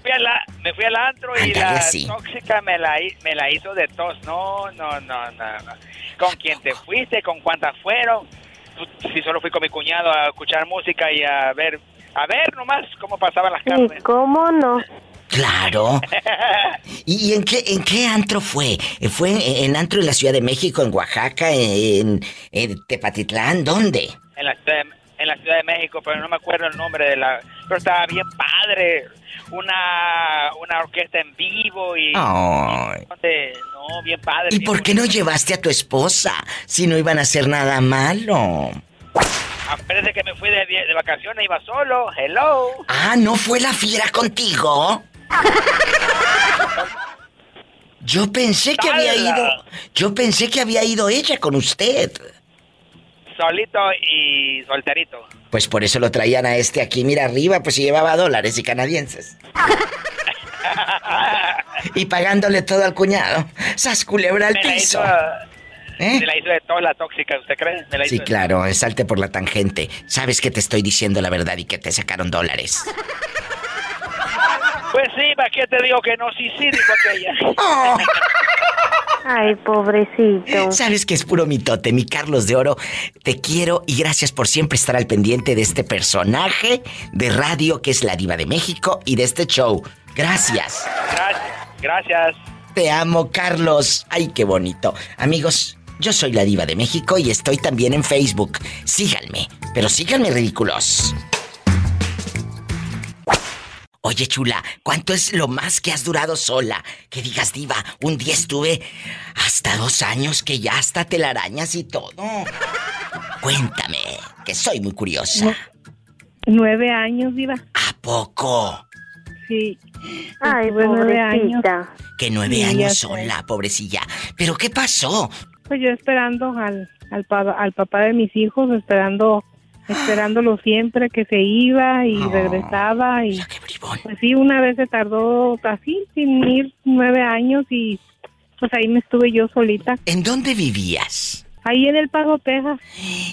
Fui a la- me fui al antro y la sí. tóxica me la, hi- me la hizo de tos. No, no, no, no, no. ¿Con quién te fuiste? ¿Con cuántas fueron? Si solo fui con mi cuñado a escuchar música y a ver, a ver nomás cómo pasaban las carnes. ¿cómo no? Claro. ¿Y en qué, en qué antro fue? ¿Fue en antro en la Ciudad de México, en Oaxaca, en, en Tepatitlán? ¿Dónde? en la, ciudad de- en la Ciudad de México, pero no me acuerdo el nombre de la... Pero estaba bien padre. Una, una orquesta en vivo y... Y- no, bien padre. ¿Y bien por qué no llevaste a tu esposa si no iban a hacer nada malo? Acuérdate que me fui de, de vacaciones, iba solo. Hello. Ah, ¿no fue la fiera contigo? Yo pensé que había ido. Yo pensé que había ido ella con usted. Solito y solterito. Pues por eso lo traían a este aquí, mira arriba, pues si llevaba dólares y canadienses. Y pagándole todo al cuñado. Sas culebra al piso. ¿Eh? me la hizo de toda la tóxica, ¿usted cree? Me la Sí, hizo claro, salte por la tangente. Sabes que te estoy diciendo la verdad y que te sacaron dólares. Pues sí, ¿para qué te digo que no? Sí, sí, dijo aquella. Ay, pobrecito. Sabes que es puro mitote, mi Carlos de Oro. Te quiero y gracias por siempre estar al pendiente de este personaje de radio que es la diva de México y de este show. Gracias. Gracias. Gracias. Te amo, Carlos. Ay, qué bonito. Amigos, yo soy la diva de México y estoy también en Facebook. Síganme, pero síganme ridículos. Oye, chula, ¿cuánto es lo más que has durado sola? Que digas, diva, un día estuve hasta dos años que ya hasta telarañas y todo. Cuéntame, que soy muy curiosa. Nueve años, Diva. ¿A poco? Sí. Ay, Tuve nueve años. Que nueve Sí, años sé. sola, pobrecilla. ¿Pero qué pasó? Pues yo esperando al, al, pa- al papá de mis hijos, esperando esperándolo siempre que se iba y regresaba y pues sí una vez se tardó así sin ir nueve años y pues ahí me estuve yo solita ¿En dónde vivías? ahí en el Pago Texas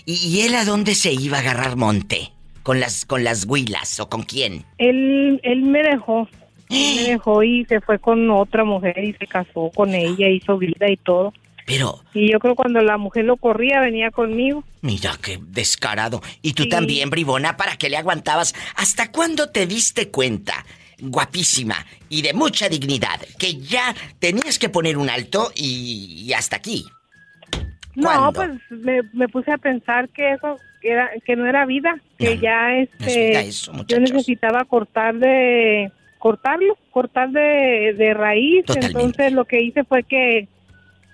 ¿Y, y él a dónde se iba a agarrar monte? ¿Con las, con las huilas o con quién? él él me dejó Él me dejó y se fue con otra mujer y se casó con ella hizo vida y todo Pero, y yo creo cuando la mujer lo corría venía conmigo mira qué descarado. Y tú Sí. también, bribona, ¿para qué le aguantabas? ¿Hasta cuándo te diste cuenta? Guapísima y de mucha dignidad, que ya tenías que poner un alto y, y hasta aquí. No, pues me, me puse a pensar que eso que era que no era vida, que ya este eso, yo necesitaba cortar de cortarlo, cortar de, de raíz. Totalmente. Entonces lo que hice fue que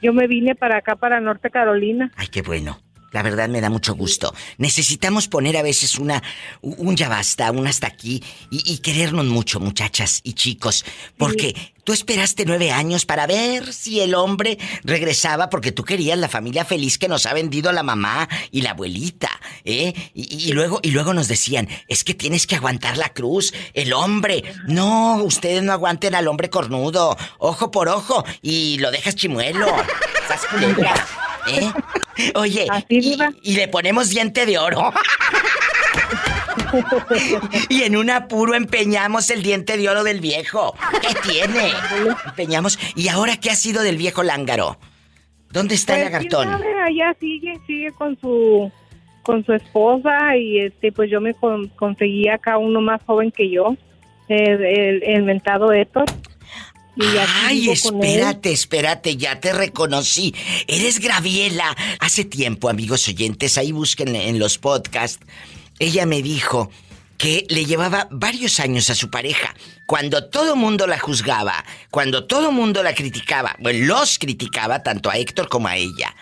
yo me vine para acá para Norte Carolina. Ay, qué bueno. La verdad me da mucho gusto. Necesitamos poner a veces una un ya basta, un hasta aquí y, y querernos mucho, muchachas y chicos, porque tú esperaste nueve años para ver si el hombre regresaba porque tú querías la familia feliz que nos ha vendido la mamá y la abuelita, ¿eh? Y, y luego y luego nos decían es que tienes que aguantar la cruz, el hombre. No, ustedes no aguanten al hombre cornudo, ojo por ojo y lo dejas chimuelo. Culebra, ¿eh? Oye, y, y le ponemos diente de oro. y en un apuro empeñamos el diente de oro del viejo. ¿Qué tiene? Empeñamos. ¿Y ahora qué ha sido del viejo lángaro? ¿Dónde está el Pues, lagartón? allá sigue, sigue con su con su esposa y este pues yo me con- conseguí acá uno más joven que yo, el, el, el mentado Héctor. Ay, espérate, espérate, ya te reconocí. Eres Graviela. Hace tiempo, amigos oyentes, ahí busquen en los podcasts. Ella me dijo que le llevaba varios años a su pareja. Cuando todo mundo la juzgaba, cuando todo mundo la criticaba, bueno, los criticaba tanto a Héctor como a ella.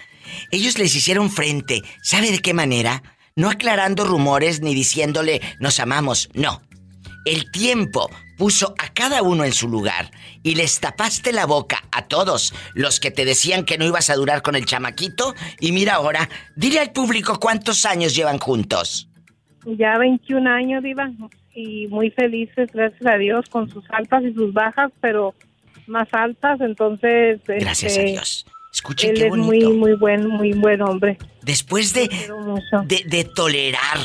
Ellos les hicieron frente. ¿Sabe de qué manera? No aclarando rumores ni diciéndole nos amamos, no. El tiempo puso a cada uno en su lugar y les tapaste la boca a todos los que te decían que no ibas a durar con el chamaquito y mira ahora, dile al público cuántos años llevan juntos. Ya 21 años, Diva, y muy felices, gracias a Dios, con sus altas y sus bajas, pero más altas, entonces... Gracias a este, Dios. Escuchen Él qué es bonito. muy, muy buen, muy buen hombre. Después de, de, de tolerar,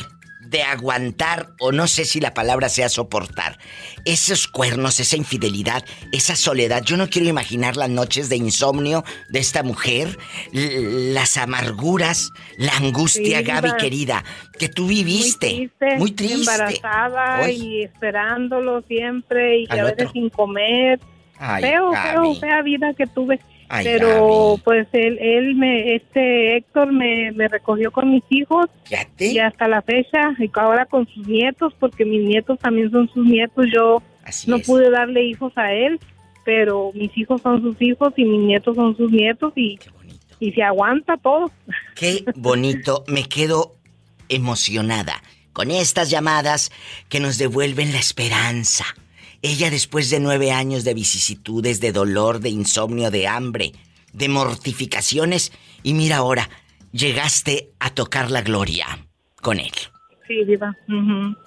de aguantar, o no sé si la palabra sea soportar, esos cuernos, esa infidelidad, esa soledad, yo no quiero imaginar las noches de insomnio de esta mujer, las amarguras, la angustia, Sí, Gaby querida, que tú viviste. Muy triste. Embarazada Ay. y esperándolo siempre y a veces sin comer. Ay, feo, Gaby. feo, fea vida que tuve. Ay, Pero pues él, él me, este Héctor me, me recogió con mis hijos y hasta la fecha, y ahora con sus nietos, porque mis nietos también son sus nietos. Yo no pude darle hijos a él, pero mis hijos son sus hijos y mis nietos son sus nietos y, y se aguanta todo. Qué bonito, me quedo emocionada con estas llamadas que nos devuelven la esperanza. Ella después de nueve años de vicisitudes, de dolor, de insomnio, de hambre, de mortificaciones, y mira ahora, llegaste a tocar la gloria con él, Sí, diva.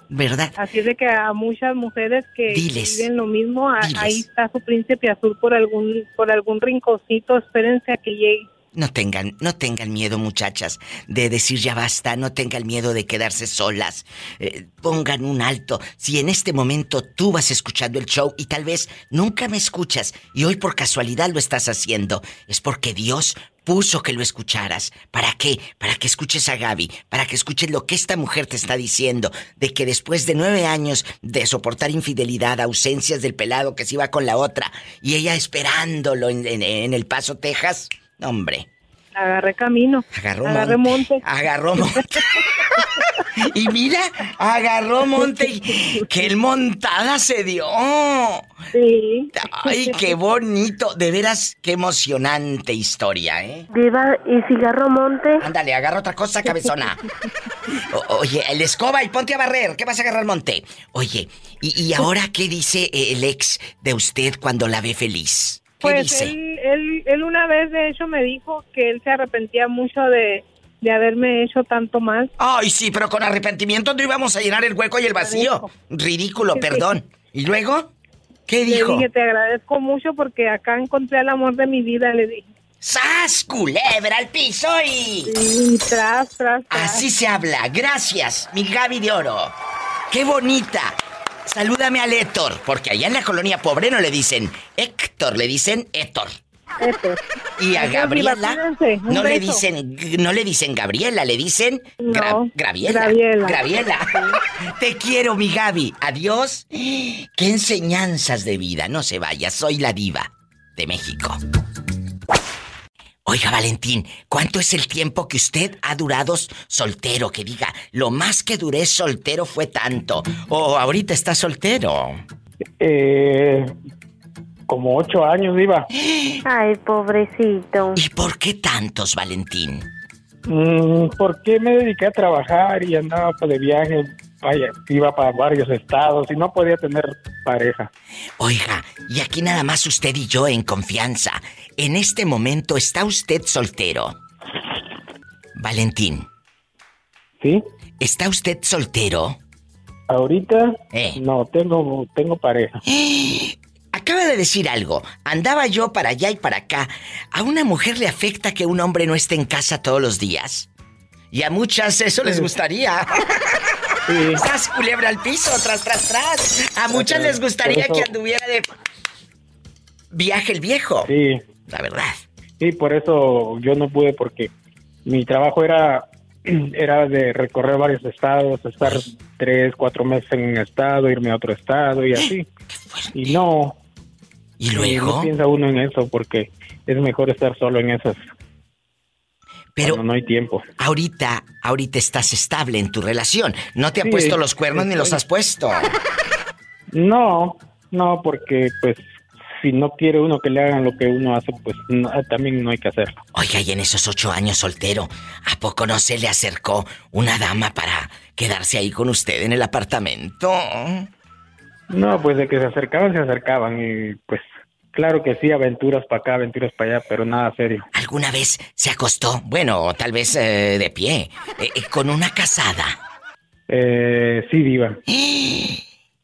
¿verdad? Así es de que a muchas mujeres que Diles. viven lo mismo, a- ahí está su príncipe azul por algún por algún rinconcito, espérense a que llegue. No tengan, no tengan miedo, muchachas, de decir ya basta, no tengan miedo de quedarse solas. Eh, pongan un alto. Si en este momento tú vas escuchando el show y tal vez nunca me escuchas y hoy por casualidad lo estás haciendo, es porque Dios puso que lo escucharas. ¿Para qué? Para que escuches a Gaby, para que escuches lo que esta mujer te está diciendo, de que después de nueve años de soportar infidelidad, ausencias del pelado que se iba con la otra, y ella esperándolo en, en- El Paso, Texas, hombre. Agarré camino. Agarró agarré monte. monte. Agarró monte. y mira, agarró monte y qué el montada se dio. Sí. Ay, qué bonito. De veras, qué emocionante historia, ¿eh? Diva, ¿y cigarro monte? Ándale, agarra otra cosa, cabezona. O- oye, el escoba y ponte a barrer. ¿Qué vas a agarrar, monte? Oye, ¿y, y ahora qué dice el ex de usted cuando la ve feliz? ¿Qué Pues dice? él, él, él una vez de hecho me dijo que él se arrepentía mucho de, de haberme hecho tanto mal. Ay, sí, pero con arrepentimiento no íbamos a llenar el hueco y el vacío. Ridículo, perdón. ¿Y luego? ¿Qué Le dijo? dije, te agradezco mucho porque acá encontré el amor de mi vida, le dije. ¡Sas, culebra al piso y... Y tras, tras, tras. Así se habla. Gracias, mi Gaby de Oro. ¡Qué bonita! Salúdame al Héctor, porque allá en la colonia pobre no le dicen Héctor, le dicen Héctor. Héctor. Y a Gabriela no le dicen no le dicen Gabriela, le dicen Gra- No, Graviela. Graviela. Graviela. Te quiero, mi Gaby. Adiós. Qué enseñanzas de vida. No se vaya, soy la diva de México. Oiga, Valentín, ¿cuánto es el tiempo que usted ha durado soltero? Que diga, lo más que duré soltero fue tanto. O ahorita está soltero. Eh, como ocho años, Diva. Ay, pobrecito. ¿Y por qué tantos, Valentín? Mm, porque me dediqué a trabajar y andaba de viaje. Vaya, iba para varios estados y no podía tener pareja. Oiga, y aquí nada más usted y yo en confianza. En este momento está usted soltero. Valentín. ¿Sí? ¿Está usted soltero? Ahorita Eh. no tengo tengo pareja. Acaba de decir algo. Andaba yo para allá y para acá. ¿A una mujer le afecta que un hombre no esté en casa todos los días? Y a muchas eso les gustaría. ¡Sas, culebra al piso! ¡Tras, tras, tras! A muchas les gustaría que anduviera de viaje el viejo. Sí. La verdad. Sí, por eso yo no pude porque mi trabajo era era de recorrer varios estados, estar tres, cuatro meses en un estado, irme a otro estado y así. Y no. ¿Y luego? No piensa uno en eso porque es mejor estar solo en esas. Pero cuando no hay tiempo. ahorita, ahorita estás estable en tu relación. No te ha puesto los cuernos ni los has puesto. No, no, porque pues si no quiere uno que le hagan lo que uno hace, pues no- también no hay que hacerlo. Oiga, y en esos ocho años soltero, ¿a poco no se le acercó una dama para quedarse ahí con usted en el apartamento? No, pues de que se acercaban, se acercaban y pues claro que sí, aventuras para acá, aventuras para allá, pero nada serio. ¿Alguna vez se acostó? Bueno, tal vez eh, de pie, eh, eh, con una casada. Eh, sí, diva.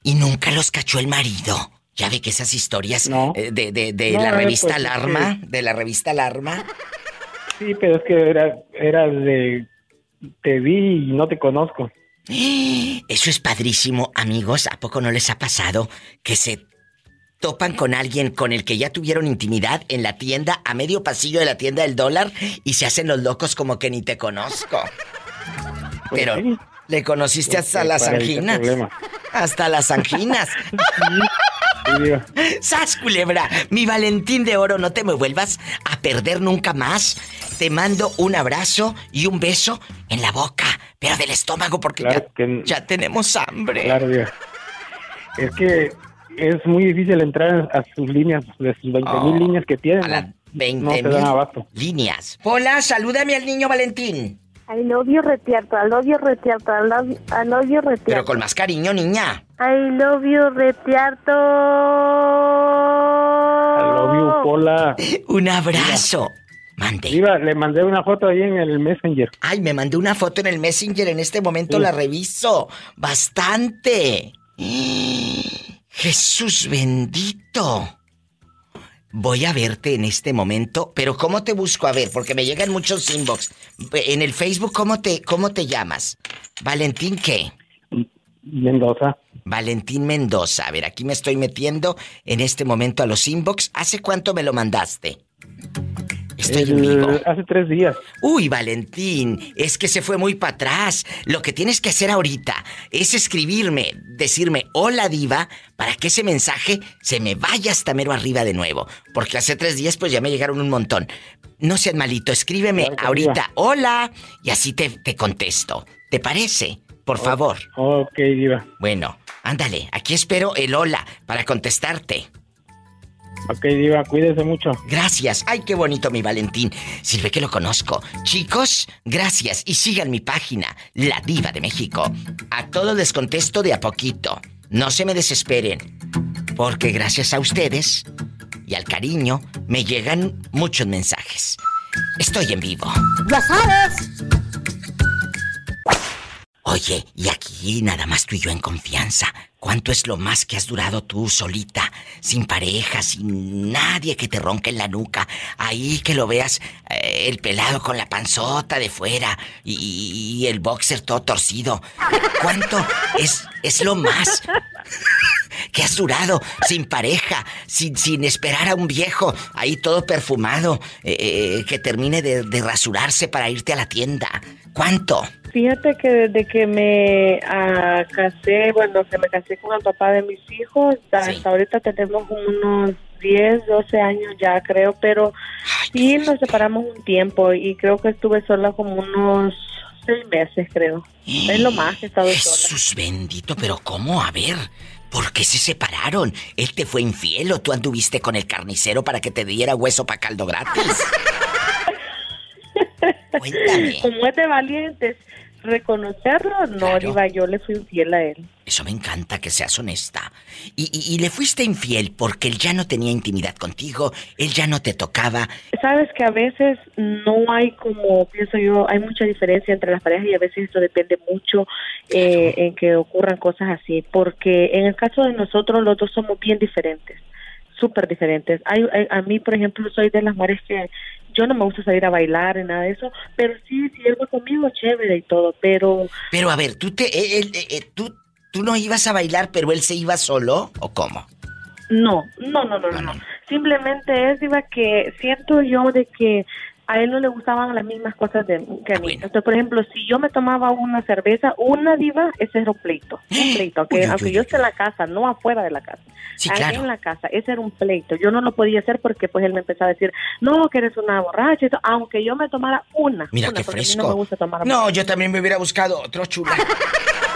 Y nunca los cachó el marido. Ya ve que esas historias eh, de, de- de No, la revista pues, es Alarma, de la revista Alarma. Sí, pero es que era, era de te vi y no te conozco. Eso es padrísimo, amigos. ¿A poco no les ha pasado que se topan con alguien con el que ya tuvieron intimidad en la tienda, a medio pasillo de la tienda del dólar, y se hacen los locos como que ni te conozco? Pero le conociste hasta Pues, las anginas. Hasta las anginas. ¡Sas, culebra! Mi Valentín de Oro, no te me vuelvas a perder nunca más. Te mando un abrazo y un beso en la boca, pero del estómago porque ya, ya tenemos hambre. Claro. Es que es muy difícil entrar a sus líneas, de sus 20 mil Oh, líneas que tienen. a las ¿no? 20 no se dan mil abasto. líneas. Hola, salúdame al niño Valentín. I love you retierto, I love you retierto, I love, I love you Pero retierto. con más cariño, niña. I love you retierto. Love you, Pola. Un abrazo. Mande. Diva, le mandé una foto ahí en el Messenger. Ay, me mandé una foto en el Messenger, en este momento Sí. la reviso. Bastante. Jesús bendito. Voy a verte en este momento, pero ¿cómo te busco? A ver, porque me llegan muchos inbox. En el Facebook, ¿cómo te, cómo te llamas? ¿Valentín qué? Mendoza. Valentín Mendoza. A ver, aquí me estoy metiendo en este momento a los inbox. ¿Hace cuánto me lo mandaste? Estoy en vivo. Hace tres días. Uy, Valentín, es que se fue muy para atrás. Lo que tienes que hacer ahorita es escribirme, decirme hola diva, para que ese mensaje se me vaya hasta mero arriba de nuevo. Porque hace tres días pues ya me llegaron un montón. No seas malito, escríbeme Claro ahorita diva. hola y así te, te contesto. ¿Te parece? Por favor. Ok, Diva. Bueno, ándale, aquí espero el hola para contestarte. Ok, Diva, cuídese mucho. Gracias. Ay, qué bonito mi Valentín. Sirve que lo conozco. Chicos, gracias. Y sigan mi página, La Diva de México. A todos les contesto de a poquito. No se me desesperen. Porque gracias a ustedes y al cariño me llegan muchos mensajes. Estoy en vivo. ¡Ya sabes! Oye, y aquí nada más tú y yo en confianza. ¿Cuánto es lo más que has durado tú solita, sin pareja, sin nadie que te ronque en la nuca? Ahí que lo veas eh, el pelado con la panzota de fuera y, el boxer todo torcido. ¿Cuánto es, es lo más que has durado sin pareja, sin, sin esperar a un viejo ahí todo perfumado eh, eh, que termine de rasurarse para irte a la tienda? ¿Cuánto? Fíjate que desde que me ah, casé, bueno, que me casé con el papá de mis hijos, hasta ahorita tenemos unos 10, 12 años ya creo, pero Sí, nos separamos un tiempo y creo que estuve sola como unos seis meses, creo. Es lo más que he estado sola. Jesús bendito, pero ¿cómo? A ver, ¿por qué se separaron? ¿Él te fue infiel o tú anduviste con el carnicero para que te diera hueso para caldo gratis? Cuéntame. Como es de valientes, reconocerlo, no, Diva, yo le fui infiel a él. Eso me encanta que seas honesta. Y, y- y le fuiste infiel porque él ya no tenía intimidad contigo, él ya no te tocaba. Sabes que a veces no hay como, pienso yo, hay mucha diferencia entre las parejas y a veces esto depende mucho eh, en que ocurran cosas así, porque en el caso de nosotros los dos somos bien diferentes, súper diferentes. Hay, hay- a mí, por ejemplo, soy de las mujeres que yo no me gusta salir a bailar ni nada de eso, pero sí, si él va conmigo, chévere y todo, pero Pero a ver, tú te él- él- eh, tú tú no ibas a bailar, pero él se iba solo o cómo? No, no, no, no, no, no. Simplemente es, Diva, que siento yo de que a él no le gustaban las mismas cosas de, que a mí. Entonces, por ejemplo, si yo me tomaba una cerveza, una diva, ese era un pleito. Un pleito, aunque, Uy, uy, aunque uy, yo esté en la casa, no afuera de la casa. Sí, Ahí claro. en la casa, ese era un pleito. Yo no lo podía hacer porque pues él me empezaba a decir, no, que eres una borracha, aunque yo me tomara una. Mira una, qué porque a mí fresco. no me gusta tomar No, yo también me hubiera buscado otro chula.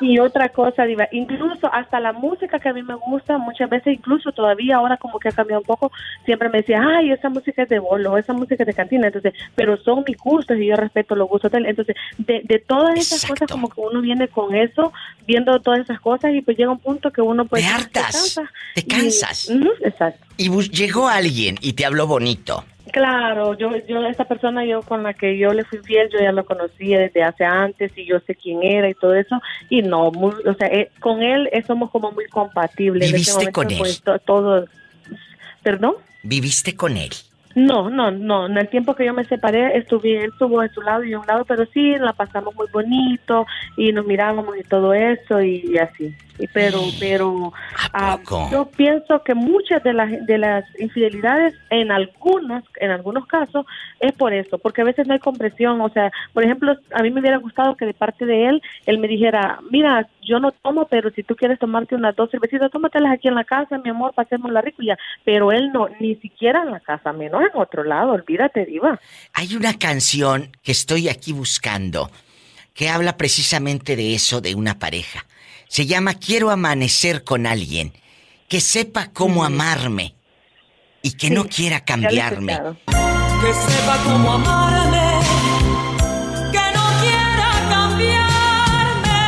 Y otra cosa, Diva, incluso hasta la música que a mí me gusta, muchas veces, incluso todavía ahora como que ha cambiado un poco, siempre me decía, ay, esa música es de bolo, esa música es de cantina, entonces, pero son mis gustos y yo respeto los gustos de él. Entonces, de, de todas esas cosas, como que uno viene con eso, viendo todas esas cosas y pues llega un punto que uno pues... Te cansa. te Y- cansas. Ujú, exacto. Y llegó alguien y te habló bonito. Claro, yo, yo, esa persona yo con la que yo le fui fiel, yo ya lo conocía desde hace antes y yo sé quién era y todo eso. Y no, muy- o sea, eh, con él eh, somos como muy compatibles. En ese ¿Viviste con él? pues, to- todo, ¿Perdón? ¿Viviste con él? No, no, no. En el tiempo que yo me separé, estuve, él estuvo de su lado y de un lado, pero sí, la pasamos muy bonito y nos mirábamos y todo eso y, así. Pero, pero ah, yo pienso que muchas de las de las infidelidades, en algunas, en algunos casos, es por eso, porque a veces no hay comprensión. O sea, por ejemplo, a mí me hubiera gustado que de parte de él, él me dijera, mira, yo no tomo, pero si tú quieres tomarte unas dos cervecitas, tómatelas aquí en la casa, mi amor, pasemos la rico ya. Pero él no, ni siquiera en la casa, menos en otro lado, olvídate, diva. Hay una canción que estoy aquí buscando que habla precisamente de eso de una pareja. Se llama Quiero amanecer con alguien que sepa cómo amarme y que no quiera cambiarme. Que sepa cómo amarme, que no quiera cambiarme.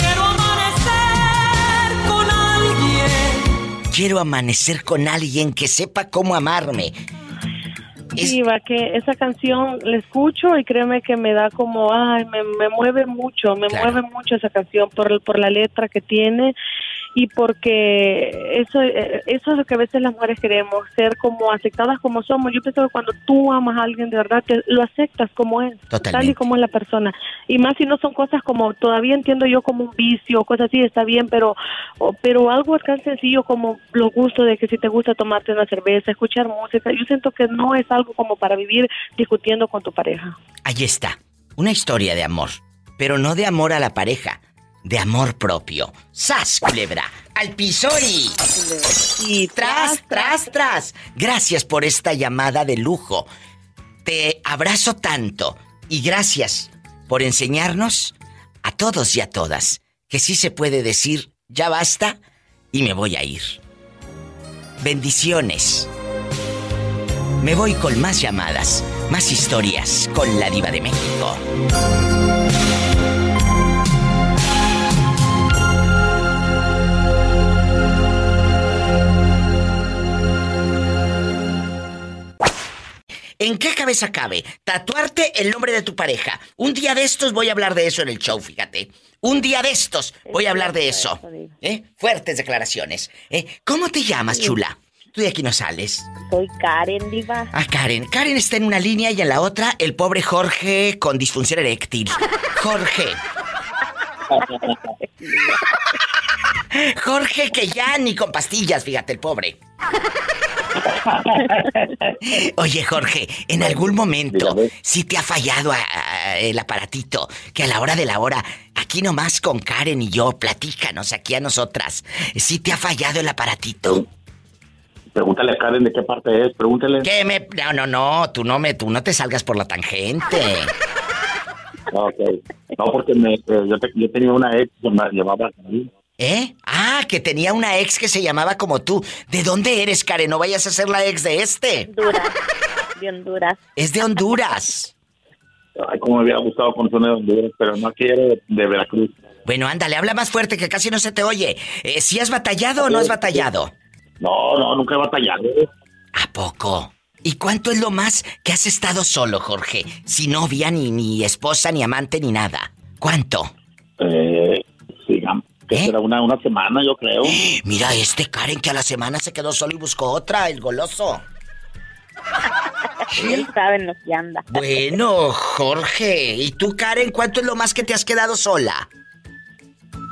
Quiero amanecer con alguien. Quiero amanecer con alguien que sepa cómo amarme. Diva, que esa canción la escucho y créeme que me da como, ay, me, me mueve mucho, me Claro. mueve mucho esa canción por, por la letra que tiene y porque eso, eh, eso es lo que a veces las mujeres queremos, ser como aceptadas como somos. Yo pienso que cuando tú amas a alguien de verdad, te, lo aceptas como es, tal y Totalmente. como es la persona. Y más si no son cosas como, todavía entiendo yo como un vicio cosas así, está bien, pero, pero algo tan sencillo como los gustos de que si te gusta tomarte una cerveza, escuchar música, yo siento que no es algo como para vivir discutiendo con tu pareja. Ahí está. Una historia de amor. Pero no de amor a la pareja. De amor propio. ¡Sas, culebra! ¡Al piso y... Y tras, tras, tras. Gracias por esta llamada de lujo. Te abrazo tanto. Y gracias por enseñarnos a todos y a todas que sí se puede decir, ya basta y me voy a ir. Bendiciones. Me voy con más llamadas, más historias con la diva de México. ¿En qué cabeza cabe tatuarte el nombre de tu pareja? Un día de estos voy a hablar de eso en el show, fíjate. Un día de estos voy a hablar de eso. ¿Eh? Fuertes declaraciones. ¿Eh? ¿Cómo te llamas, chula? Tú de aquí no sales. Soy Karen Diva. Ah, Karen. Karen está en una línea y en la otra el pobre Jorge con disfunción eréctil. Jorge. Jorge que ya ni con pastillas, fíjate, el pobre. Oye, Jorge, en algún momento, si te ha fallado a- a- el aparatito, que a la hora de la hora, aquí nomás con Karen y yo, platícanos aquí a nosotras, si te ha fallado el aparatito. Pregúntale a Karen de qué parte es, pregúntale. ¿Qué me.? No, no, no, tú no, me, tú no te salgas por la tangente. Ok. No, porque me, eh, yo, te- yo tenía una ex que me llamaba así. ¿Eh? Ah, que tenía una ex que se llamaba como tú. ¿De dónde eres, Karen? No vayas a ser la ex de este. Honduras. De Honduras. Es de Honduras. Ay, como me hubiera gustado conocer de Honduras, pero no quiero de, de Veracruz. Bueno, ándale, habla más fuerte que casi no se te oye. Eh, ¿Si has batallado o no has batallado? No, no, nunca he batallado. ¿A poco? ¿Y cuánto es lo más que has estado solo, Jorge? Sin novia, ni, ni esposa, ni amante, ni nada. ¿Cuánto? Eh, sigamos. Que será una, una semana, yo creo. Mira este Karen que a la semana se quedó solo y buscó otra, el goloso. Él sabe en lo que anda. Bueno, Jorge. ¿Y tú, Karen, cuánto es lo más que te has quedado sola?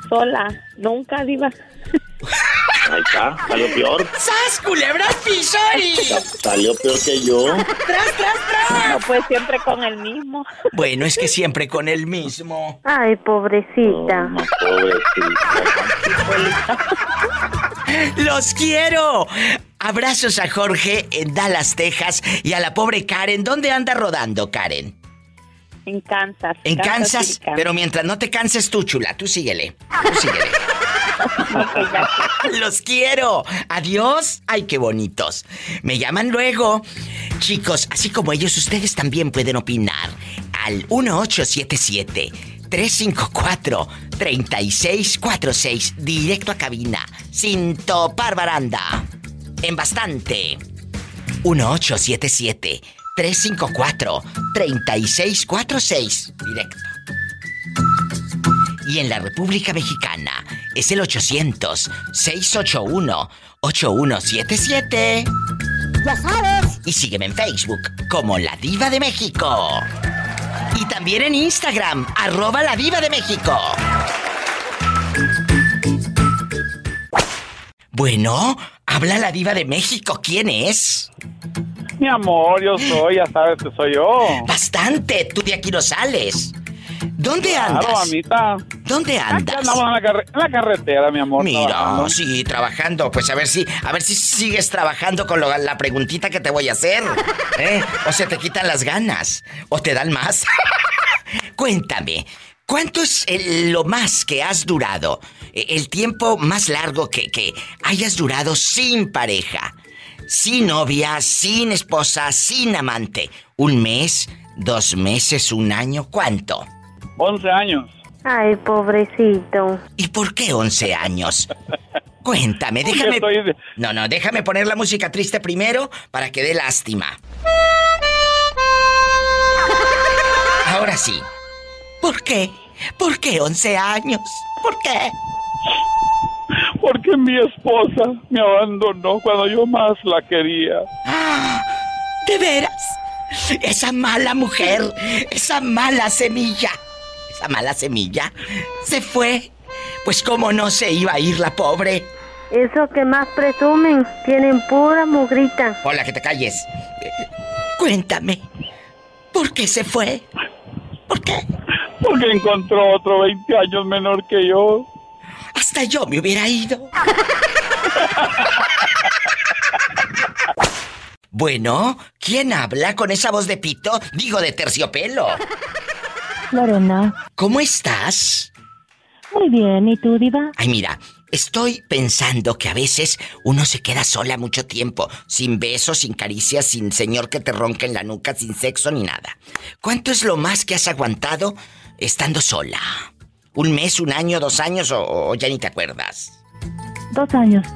Sola. Nunca, Diva. Ahí está, salió peor. ¡Sas, culebras, pisori! Salió peor que yo. ¡Tras, tras, tras! No, pues siempre con el mismo. Bueno, es que siempre con el mismo. Ay, pobrecita. ¡Los quiero! Abrazos a Jorge en Dallas, Texas y a la pobre Karen. ¿Dónde anda rodando, Karen? En Kansas. En Kansas. pero mientras no te canses tú, chula, tú síguele. Tú síguele. Los quiero. Adiós. Ay, qué bonitos. Me llaman luego. Chicos, así como ellos, ustedes también pueden opinar al 1877 354 3646 directo a cabina, sin topar baranda. En bastante. 1877 354 3646 directo. Y en la República Mexicana es el 800-681-8177. Ya sabes. Y sígueme en Facebook como La Diva de México. Y también en Instagram, arroba La Diva de México. Bueno, habla la Diva de México. ¿Quién es? Mi amor, yo soy, ya sabes que soy yo. Bastante, tú de aquí no sales. ¿Dónde Claro, andas? mamita. ¿Dónde andas? Andamos en la, carre- en la carretera, mi amor. Mira, trabajando. sí, trabajando. Pues a ver si, a ver si sigues trabajando con lo- la preguntita que te voy a hacer. ¿eh? O se te quitan las ganas. O te dan más. Cuéntame, ¿cuánto es el- lo más que has durado? E- El tiempo más largo que, que hayas durado sin pareja. Sin novia, sin esposa, sin amante. ¿Un mes? ¿Dos meses? ¿Un año? ¿Cuánto? 11 años. Ay, pobrecito. ¿Y por qué 11 años? Cuéntame, déjame. estoy No, no, déjame poner la música triste primero para que dé lástima. Ahora sí. ¿Por qué? ¿Por qué 11 años? ¿Por qué? Porque mi esposa me abandonó cuando yo más la quería. ¡Ah! ¿De veras? Esa mala mujer, esa mala semilla, esa mala semilla, se fue. Pues cómo no se iba a ir la pobre. Eso que más presumen, tienen pura mugrita. Hola, que te calles. Cuéntame, ¿por qué se fue? Porque encontró otro 20 años menor que yo. Hasta yo me hubiera ido. Bueno, ¿quién habla con esa voz de pito? Digo, de terciopelo. Lorena. ¿Cómo estás? Muy bien, ¿y tú, Diva? Ay, mira, estoy pensando que a veces uno se queda sola mucho tiempo, sin besos, sin caricias, sin señor que te ronca en la nuca, sin sexo ni nada. ¿Cuánto es lo más que has aguantado estando sola? ¿Un mes, un año, dos años o, o ya ni te acuerdas? Dos años.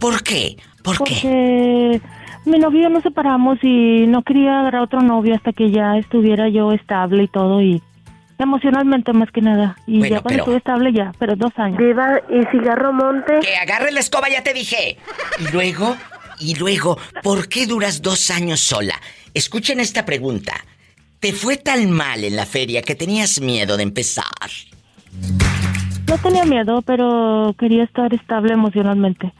¿Por qué? ¿Por qué? Porque mi novio y yo nos separamos y no quería agarrar otro novio hasta que ya estuviera yo estable y todo y emocionalmente más que nada. Y Bueno, ya cuando pero- estuve estable ya, pero dos años. Diva, ¿y cigarro monte? Que agarre la escoba, ya te dije. Y luego, y luego, ¿por qué duras dos años sola? Escuchen esta pregunta. ¿Te fue tan mal en la feria que tenías miedo de empezar? No tenía miedo, pero quería estar estable emocionalmente,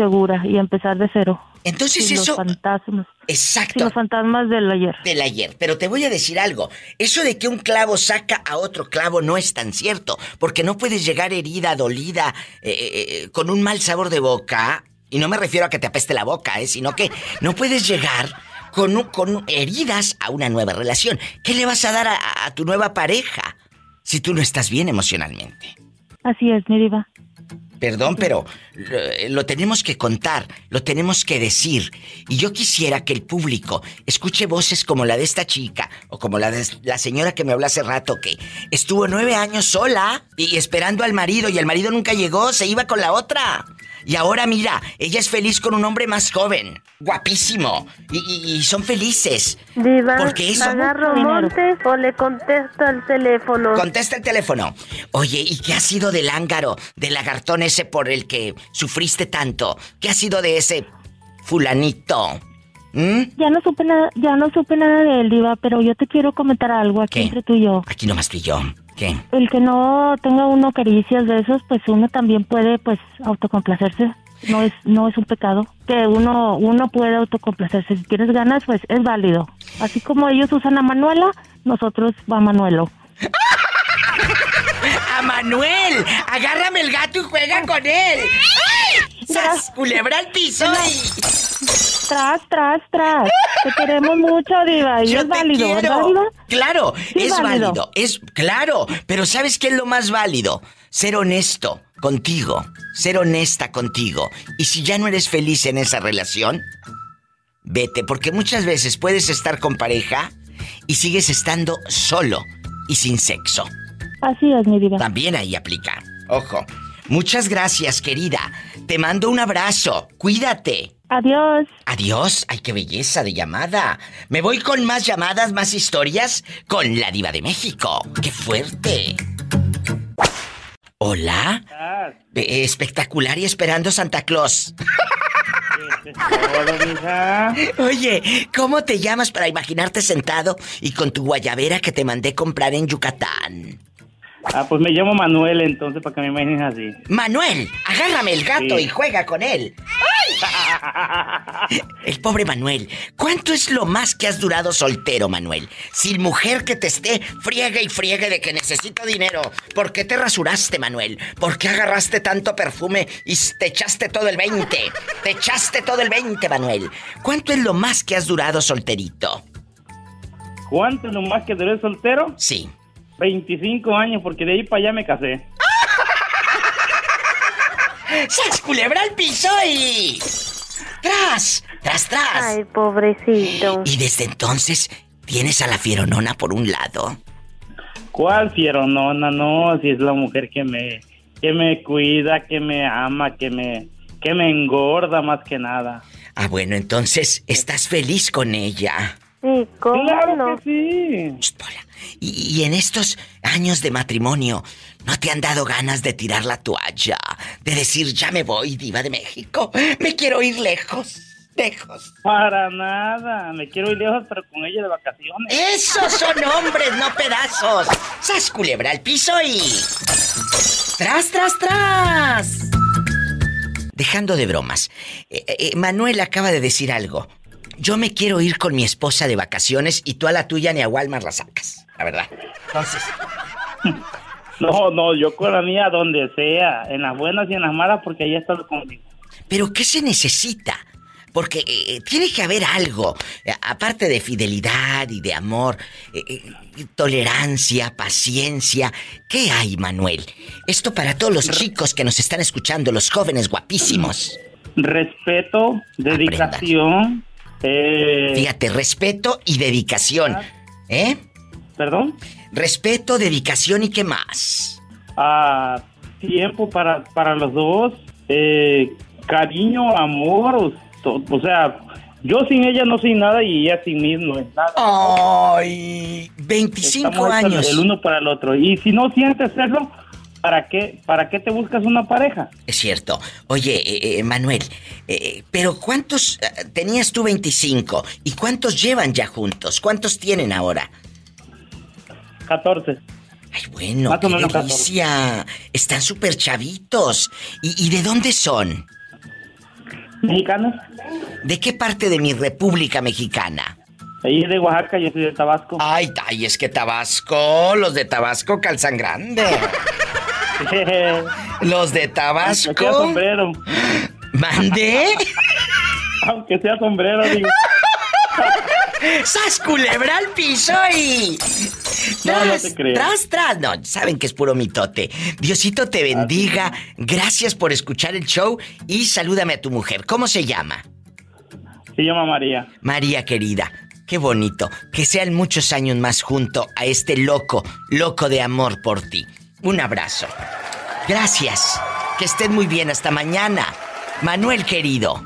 segura y empezar de cero. Entonces Sin eso- Los fantasmas. Exacto. Sin los fantasmas del ayer. Del ayer. Pero te voy a decir algo. Eso de que un clavo saca a otro clavo no es tan cierto. Porque no puedes llegar herida, dolida, eh, eh, eh, con un mal sabor de boca Y no me refiero a que te apeste la boca, ¿eh? Sino que no puedes llegar con, con heridas a una nueva relación. ¿Qué le vas a dar a, tu nueva pareja si tú no estás bien emocionalmente? Así es, mi diva. Perdón, pero lo, tenemos que contar, lo tenemos que decir. Y yo quisiera que el público escuche voces como la de esta chica o como la de la señora que me habló hace rato que estuvo nueve años sola y esperando al marido y el marido nunca llegó, se iba con la otra. Y ahora mira, ella es feliz con un hombre más joven, guapísimo, y, son felices. Diva, porque eso... ¿agarro monte o le contesto el teléfono? Contesta el teléfono. Oye, ¿y qué ha sido del ángaro, del lagartón ese por el que sufriste tanto? ¿Qué ha sido de ese fulanito? ¿Mm? Ya no supe nada, ya no supe nada de él, Diva, pero yo te quiero comentar algo aquí entre tú y yo. Aquí nomás tú y yo. ¿Qué? El que no tenga uno caricias de esos, pues uno también puede, pues, autocomplacerse. No es, no es un pecado. Que uno, uno puede autocomplacerse. Si tienes ganas, pues es válido. Así como ellos usan a Manuela, nosotros va a Manuelo. ¡A Manuel! ¡Agárrame el gato y juega con él! ¡Sas! ¡Culebra al piso! Tras, tras, tras. Te queremos mucho, Diva. Y es válido, ¿es válido? Claro, es válido. Es claro. Pero ¿sabes qué es lo más válido? Ser honesto contigo. Ser honesta contigo. Y si ya no eres feliz en esa relación, vete. Porque muchas veces puedes estar con pareja y sigues estando solo y sin sexo. Así es, mi vida. También ahí aplica. Ojo. Muchas gracias, querida. Te mando un abrazo. Cuídate. Adiós. Adiós. Ay, qué belleza de llamada. Me voy con más llamadas, más historias con la diva de México. ¡Qué fuerte! Hola. Eh, espectacular y esperando Santa Claus. Oye, ¿cómo te llamas para imaginarte sentado y con tu guayabera que te mandé comprar en Yucatán? Ah, pues me llamo Manuel, entonces, para que me imagines así. Manuel, agárrame el gato y juega con él. El pobre Manuel. ¿Cuánto es lo más que has durado soltero, Manuel? Sin mujer que te esté friegue y friegue de que necesito dinero. ¿Por qué te rasuraste, Manuel? ¿Por qué agarraste tanto perfume y te echaste todo el 20? Te echaste todo el 20, Manuel. ¿Cuánto es lo más que has durado solterito? ¿Cuánto es lo más que duré soltero? Sí. 25 años, porque de ahí para allá me casé. ¡Sas culebra al piso y... ¡Tras! ¡Tras, tras! Ay, pobrecito. Y desde entonces tienes a la fieronona por un lado. ¿Cuál fieronona? No, si es la mujer que me, que me cuida, que me ama, que me, que me engorda más que nada. Ah, bueno, entonces estás feliz con ella. Sí, ¿cómo claro que sí. Y, en estos años de matrimonio, ¿no te han dado ganas de tirar la toalla? De decir, ya me voy, diva de México. Me quiero ir lejos. Lejos. Para nada. Me quiero ir lejos, pero con ella de vacaciones. Esos son hombres, no pedazos. Sas culebra al piso y. ¡Tras, tras, tras! Dejando de bromas, eh, eh, Manuel acaba de decir algo. Yo me quiero ir con mi esposa de vacaciones y tú a la tuya ni a Walmart la sacas la verdad. Entonces. No, no, yo con la mía donde sea, en las buenas y en las malas, porque ahí está lo conmigo. Pero ¿qué se necesita? Porque eh, eh, tiene que haber algo, eh, aparte de fidelidad y de amor, tolerancia, paciencia. ¿Qué hay, Manuel? Esto para todos los chicos que nos están escuchando, los jóvenes guapísimos. Respeto, dedicación. Fíjate, respeto y dedicación. ¿Eh? ¿Perdón? Respeto, dedicación y qué más. Ah, tiempo para, para los dos, eh, cariño, amor, o, sea, yo sin ella no soy nada y ella sin mí no es nada. Ay, 25 años. El uno para el otro. Y si no sientes serlo, ¿para qué, ¿para qué te buscas una pareja? Es cierto. Oye, eh, eh, Manuel, pero ¿cuántos tenías tú 25? ¿Y cuántos llevan ya juntos? ¿Cuántos tienen ahora? 14. Ay, bueno, qué delicia. Están súper chavitos. ¿Y, de dónde son? Mexicanos. ¿De qué parte de mi república mexicana? Ahí de Oaxaca, yo soy de Tabasco. Ay, ay, es que Tabasco, los de Tabasco calzan grande. los de Tabasco. sombrero. ¿Mande? Aunque sea sombrero, digo. ¡Sas culebra al piso y... No, no te creo. tras, tras. No, saben que es puro mitote. Diosito te bendiga. Gracias por escuchar el show y salúdame a tu mujer. ¿Cómo se llama? Se llama María. María querida. Qué bonito. Que sean muchos años más junto a este loco, loco de amor por ti. Un abrazo. Gracias. Que estén muy bien. Hasta mañana. Manuel querido.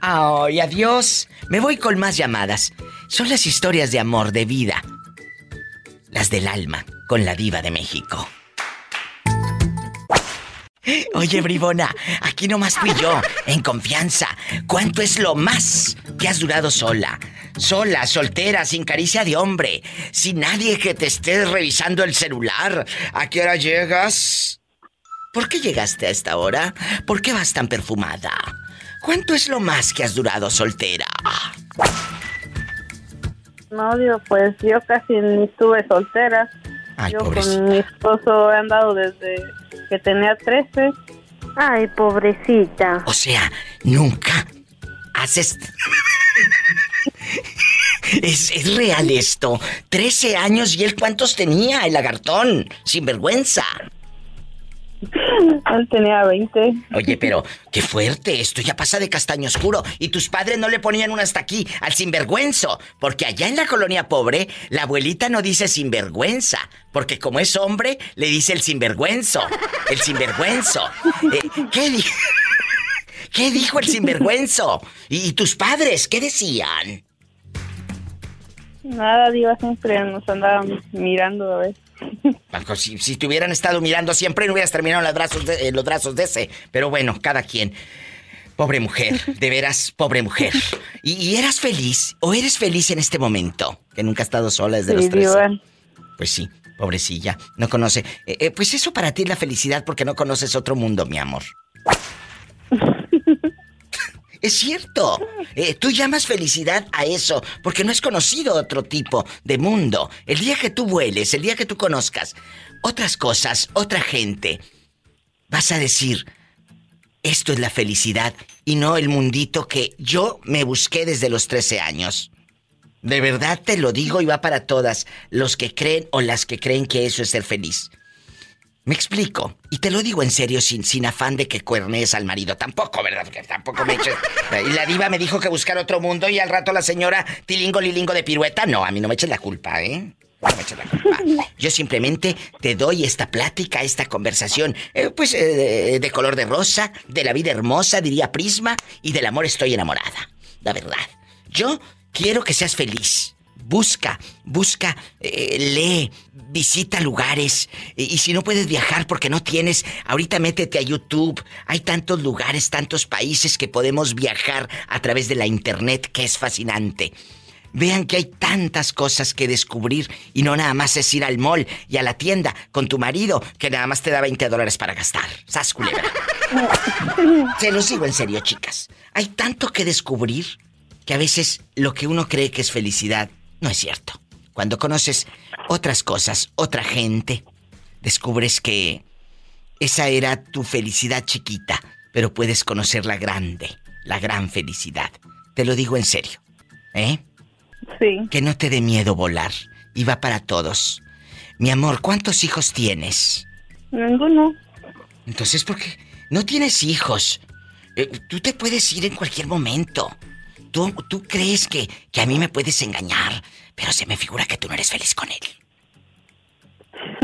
Ay, adiós. Me voy con más llamadas. Son las historias de amor, de vida. Las del alma, con la diva de México. Oye, bribona, aquí nomás y yo, en confianza. ¿Cuánto es lo más que has durado sola? Sola, soltera, sin caricia de hombre, sin nadie que te esté revisando el celular. ¿A qué hora llegas? ¿Por qué llegaste a esta hora? ¿Por qué vas tan perfumada? ¿Cuánto es lo más que has durado soltera? No, digo, pues yo casi ni estuve soltera. Ay, yo pobrecita. con mi esposo he andado desde que tenía 13. Ay, pobrecita. O sea, nunca haces... ¿Es, es real esto. 13 años y él cuántos tenía, el lagartón. Sin vergüenza. Él tenía 20. Oye, pero qué fuerte, esto ya pasa de castaño oscuro. Y tus padres no le ponían un hasta aquí al sinvergüenzo. Porque allá en la colonia pobre, la abuelita no dice sinvergüenza. Porque como es hombre, le dice el sinvergüenzo. El sinvergüenzo. Eh, ¿qué, di- ¿Qué dijo el sinvergüenzo? ¿Y, y tus padres qué decían? Nada, Diva, siempre nos andaban mirando a ver. Si, si te hubieran estado mirando siempre no hubieras terminado en los brazos de, en los brazos de ese. Pero bueno, cada quien. Pobre mujer, de veras, pobre mujer. ¿Y, y eras feliz o eres feliz en este momento? Que nunca has estado sola desde los Sí, 13. Diva. Pues sí, pobrecilla, no conoce. Eh, eh, pues eso para ti es la felicidad porque no conoces otro mundo, mi amor. Es cierto. Eh, tú llamas felicidad a eso porque no has conocido otro tipo de mundo. El día que tú vueles, el día que tú conozcas otras cosas, otra gente, vas a decir, esto es la felicidad y no el mundito que yo me busqué desde los 13 años. De verdad te lo digo y va para todas, los que creen o las que creen que eso es ser feliz. Me explico. Y te lo digo en serio, sin, sin afán de que cuernees al marido. Tampoco, ¿verdad? Porque tampoco me eches... Y la diva me dijo que buscar otro mundo y al rato la señora tilingo lilingo de pirueta. No, a mí no me eches la culpa, ¿eh? No me eches la culpa. Yo simplemente te doy esta plática, esta conversación, eh, pues eh, de color de rosa, de la vida hermosa, diría Prisma, y del amor estoy enamorada. La verdad. Yo quiero que seas feliz. Busca, busca, eh, lee, visita lugares. Y, y si no puedes viajar porque no tienes, ahorita métete a YouTube. Hay tantos lugares, tantos países que podemos viajar a través de la internet que es fascinante. Vean que hay tantas cosas que descubrir y no nada más es ir al mall y a la tienda con tu marido que nada más te da 20 dólares para gastar. ¡Sas culebra! Se los digo en serio, chicas. Hay tanto que descubrir que a veces lo que uno cree que es felicidad no es cierto. Cuando conoces otras cosas, otra gente, descubres que esa era tu felicidad chiquita, pero puedes conocer la grande, la gran felicidad. Te lo digo en serio. ¿Eh? Sí. Que no te dé miedo volar. Y va para todos. Mi amor, ¿cuántos hijos tienes? Ninguno. Entonces, ¿por qué? No tienes hijos. Eh, tú te puedes ir en cualquier momento. Tú, tú crees que, que a mí me puedes engañar, pero se me figura que tú no eres feliz con él.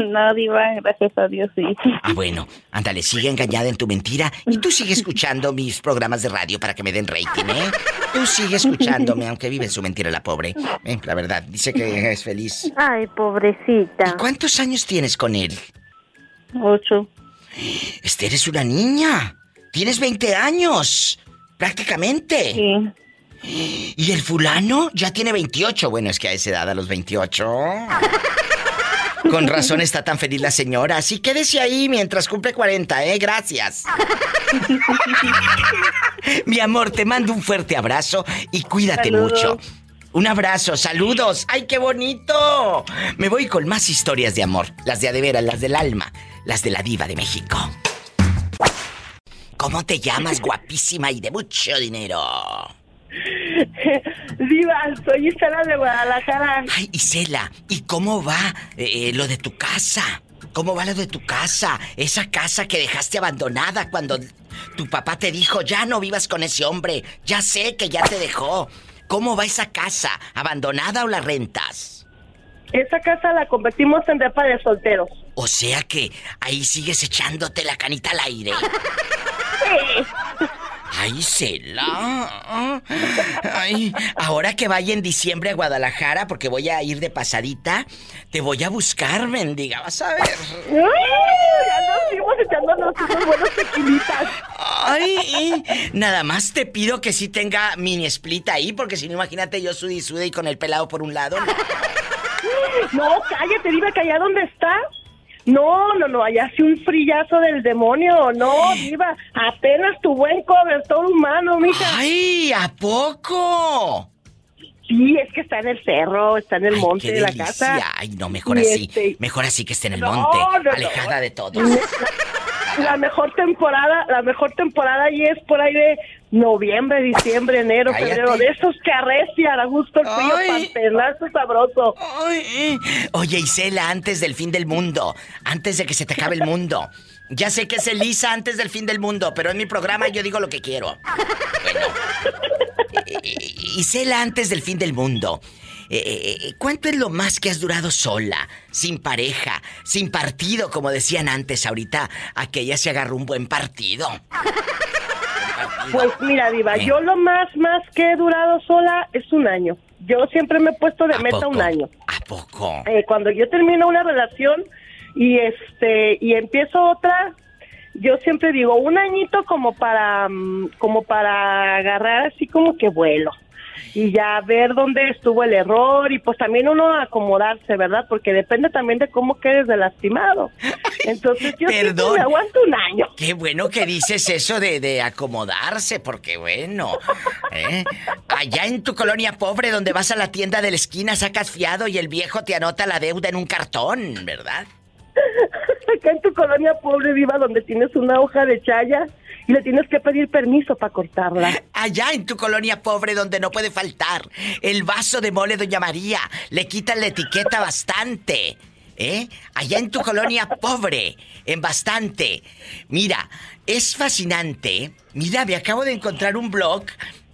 No, Diva, gracias a Dios, sí. Ah, bueno, ándale, sigue engañada en tu mentira y tú sigue escuchando mis programas de radio para que me den rating, ¿eh? Tú sigue escuchándome, aunque vive en su mentira la pobre. Eh, la verdad, dice que es feliz. Ay, pobrecita. ¿Cuántos años tienes con él? Ocho. Este, eres una niña. Tienes 20 años. Prácticamente. Sí. ¿Y el fulano ya tiene 28? Bueno, es que a esa edad, a los 28. Con razón está tan feliz la señora. Así quédese ahí mientras cumple 40, ¿eh? Gracias. Mi amor, te mando un fuerte abrazo y cuídate Saludos. mucho. Un abrazo, saludos. ¡Ay, qué bonito! Me voy con más historias de amor. Las de adeveras, las del alma, las de la diva de México. ¿Cómo te llamas, guapísima y de mucho dinero? Diva, soy Isela de Guadalajara. Ay, Isela, ¿y cómo va eh, lo de tu casa? ¿Cómo va lo de tu casa? Esa casa que dejaste abandonada cuando tu papá te dijo, ya no vivas con ese hombre, ya sé que ya te dejó. ¿Cómo va esa casa? ¿Abandonada o la rentas? Esa casa la convertimos en depa de solteros. O sea que ahí sigues echándote la canita al aire. Sí. Ay, Cela. Ay, ahora que vaya en diciembre a Guadalajara, porque voy a ir de pasadita, te voy a buscar, mendiga, vas a ver. Ay, ya nos fuimos echándonos unos buenos tequilitas. Ay, nada más te pido que sí tenga mini split ahí, porque si no, imagínate yo sude y con el pelado por un lado. No, cállate, Diva, que allá donde está. No, no, no, allá hace un frillazo del demonio. No, Diva, apenas tu buen cobertor humano, mija. ¡Ay, ¿a poco? Sí, es que está en el cerro, está en el Ay, monte qué de la casa. Ay, no, mejor Y así. este- Mejor así que esté en el No, monte, no, no. alejada de todos. La mejor temporada, la mejor temporada ahí es por ahí de noviembre, diciembre, enero, Cállate. febrero, de esos que arrecian a gusto el frío, Ay. pantelazo sabroso. Oye, Isela, antes del fin del mundo, antes de que se te acabe el mundo. Ya sé que es Elisa antes del fin del mundo, pero en mi programa yo digo lo que quiero. Bueno. eh, Isela antes del fin del mundo. Eh, eh, ¿Cuánto es lo más que has durado sola, sin pareja, sin partido, como decían antes? Ahorita aquella se agarró un buen partido. Pues mira, Diva, yo lo más, más que he durado sola es un año. Yo siempre me he puesto de meta poco? un año. ¿A poco? Eh, cuando yo termino una relación y este y empiezo otra, yo siempre digo un añito como para mm, como para agarrar así como que vuelo y ya ver dónde estuvo el error y pues también uno acomodarse, ¿verdad? Porque depende también de cómo quedes de lastimado. Entonces yo Perdón. me aguanto un año. Qué bueno que dices eso de, de acomodarse, porque bueno, ¿eh? allá en tu colonia pobre donde vas a la tienda de la esquina sacas fiado y el viejo te anota la deuda en un cartón, ¿verdad? Acá en tu colonia pobre viva donde tienes una hoja de chaya y le tienes que pedir permiso para cortarla. Allá en tu colonia pobre donde no puede faltar el vaso de mole Doña María, le quitan la etiqueta bastante. ¿Eh? Allá en tu colonia pobre, en bastante. Mira, es fascinante. Mira, me acabo de encontrar un blog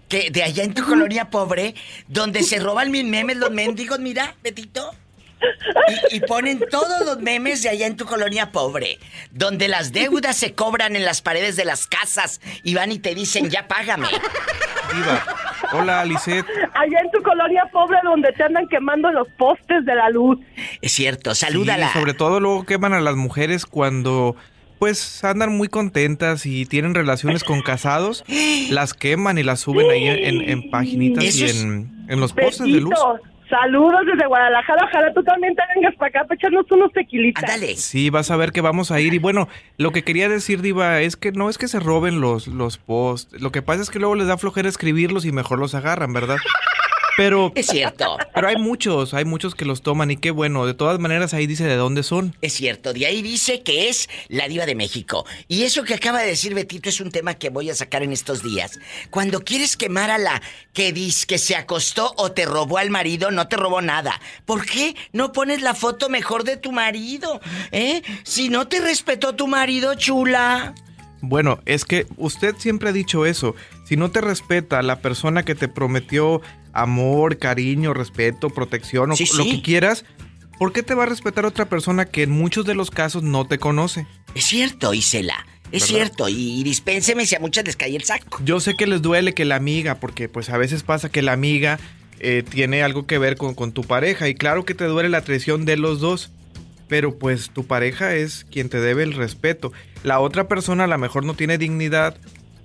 que de allá en tu colonia pobre, donde se roban mis memes los mendigos, mira, Betito. Y, y ponen todos los memes de allá en tu colonia pobre, donde las deudas se cobran en las paredes de las casas y van y te dicen, ya págame. Diva. Hola, Lisette. Allá en tu colonia pobre donde te andan quemando los postes de la luz. Es cierto, salúdala. Sí, sobre todo luego queman a las mujeres cuando pues andan muy contentas y tienen relaciones con casados, las queman y las suben ahí en, en paginitas Eso y en, en los postes de luz. Saludos desde Guadalajara. Ojalá tú también te vengas para acá para echarnos unos tequilitas. Sí, vas a ver que vamos a ir. Y bueno, lo que quería decir, Diva, es que no es que se roben los, los posts. Lo que pasa es que luego les da flojera escribirlos y mejor los agarran, ¿verdad? Pero. Es cierto. Pero hay muchos, hay muchos que los toman y qué bueno. De todas maneras, ahí dice de dónde son. Es cierto, de ahí dice que es la diva de México. Y eso que acaba de decir Betito es un tema que voy a sacar en estos días. Cuando quieres quemar a la que dice que se acostó o te robó al marido, no te robó nada. ¿Por qué no pones la foto mejor de tu marido? ¿Eh? Si no te respetó tu marido, chula. Bueno, es que usted siempre ha dicho eso. Si no te respeta la persona que te prometió amor, cariño, respeto, protección o Sí, lo sí. que quieras, ¿por qué te va a respetar otra persona que en muchos de los casos no te conoce? Es cierto, Isela. Es ¿Verdad? cierto. Y, y dispénseme si a muchas les cae el saco. Yo sé que les duele que la amiga, porque pues a veces pasa que la amiga eh, tiene algo que ver con, con tu pareja y claro que te duele la traición de los dos, pero pues tu pareja es quien te debe el respeto. La otra persona a lo mejor no tiene dignidad,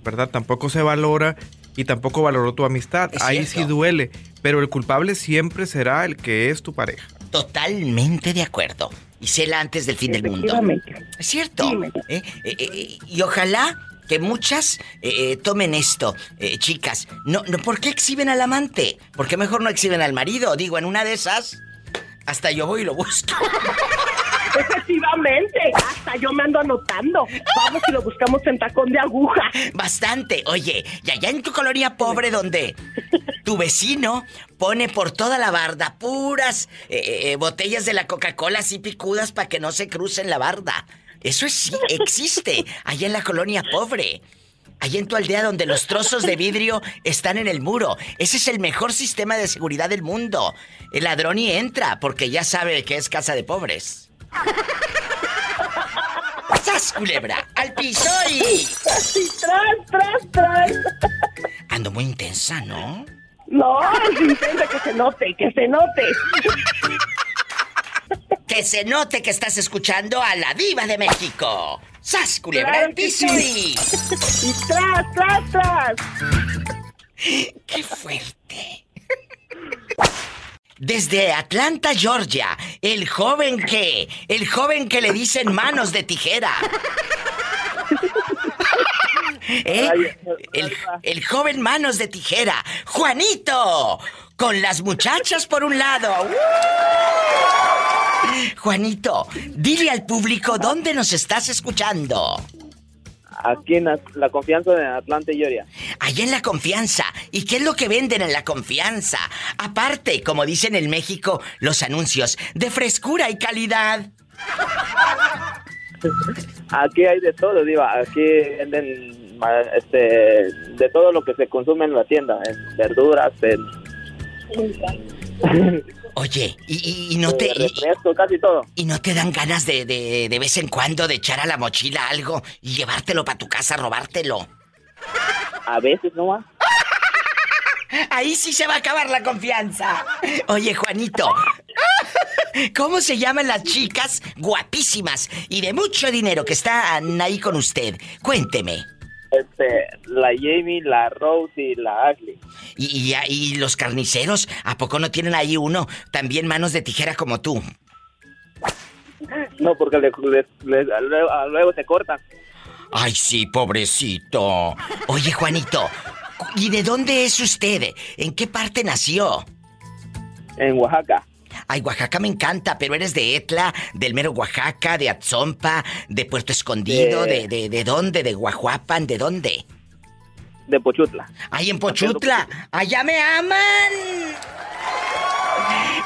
¿verdad? Tampoco se valora y tampoco valoró tu amistad. Es Ahí cierto. sí duele, pero el culpable siempre será el que es tu pareja. Totalmente de acuerdo. Isela antes del fin del mundo. Es cierto. ¿eh? Eh, eh, y ojalá que muchas eh, eh, tomen esto, eh, chicas. No, no, ¿por qué exhiben al amante? ¿Por qué mejor no exhiben al marido? Digo, en una de esas, hasta yo voy y lo busco. Efectivamente, hasta yo me ando anotando. Vamos y lo buscamos en tacón de aguja. Bastante. Oye, y allá en tu colonia pobre donde tu vecino pone por toda la barda puras eh, eh, botellas de la Coca-Cola así picudas para que no se crucen la barda. Eso es, sí, existe allá en la colonia pobre. Allá en tu aldea donde los trozos de vidrio están en el muro. Ese es el mejor sistema de seguridad del mundo. El ladrón y entra porque ya sabe que es casa de pobres. ¡Sas, culebra! ¡Al piso y... ¡Tras, tras, tras! Ando muy intensa, ¿no? No, es intensa que se note, que se note. Que se note que estás escuchando a la diva de México. ¡Sas, culebra Claro al piso sí. y... Y tras, tras, tras. ¡Qué fuerte! Desde Atlanta, Georgia, el joven que, el joven que le dicen manos de tijera. ¿Eh? El, el joven manos de tijera, Juanito, con las muchachas por un lado. ¡Uh! Juanito, dile al público dónde nos estás escuchando. Aquí en la, confianza de Atlanta y Georgia. Allá en la confianza. ¿Y qué es lo que venden en la confianza? Aparte, como dicen en México, los anuncios de frescura y calidad. Aquí hay de todo, Diva. Aquí venden este, de todo lo que se consume en la tienda. En verduras, en... Oye, y, y- y no te... y- refresco, casi todo. ¿Y no te dan ganas de, de, de vez en cuando de echar a la mochila algo y llevártelo para tu casa, robártelo? A veces nomás. Ahí sí se va a acabar la confianza. Oye, Juanito, ¿cómo se llaman las chicas guapísimas y de mucho dinero que están ahí con usted? Cuénteme. Este, la Jamie, la Rose y la Ashley. ¿Y, y, y los carniceros? ¿A poco no tienen ahí uno también manos de tijera como tú? No, porque le- le- le- luego, luego se cortan. Ay, sí, pobrecito. Oye, Juanito, ¿y de dónde es usted? ¿En qué parte nació? En Oaxaca. Ay, Oaxaca me encanta, pero eres de Etla, del mero Oaxaca, de Atzompa, de Puerto Escondido, de, De- de, de dónde, de Guajuapan, ¿de dónde? De Pochutla. Ay, en Pochutla. ¡Allá me aman!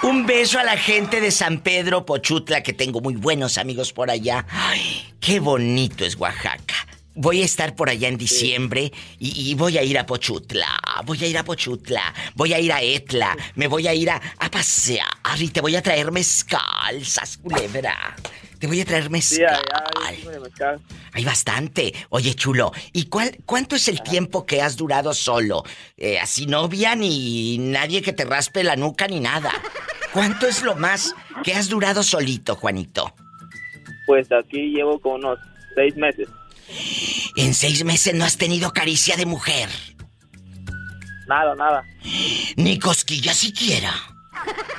Un beso a la gente de San Pedro Pochutla, que tengo muy buenos amigos por allá. Ay, qué bonito es Oaxaca. Voy a estar por allá en diciembre y, y voy a ir a Pochutla. Voy a ir a Pochutla. Voy a ir a Etla. Me voy a ir a, a pasear y te voy a traer mezcal, sas culebra. Te voy a traer Sí, mezcal. allá hay. Hay bastante. Oye, chulo, ¿y cuál, cuánto es el tiempo que has durado solo? Eh, así novia ni nadie que te raspe la nuca ni nada. ¿Cuánto es lo más que has durado solito, Juanito? Pues aquí llevo con unos seis meses. En seis meses no has tenido caricia de mujer. Nada, nada. Ni cosquilla siquiera.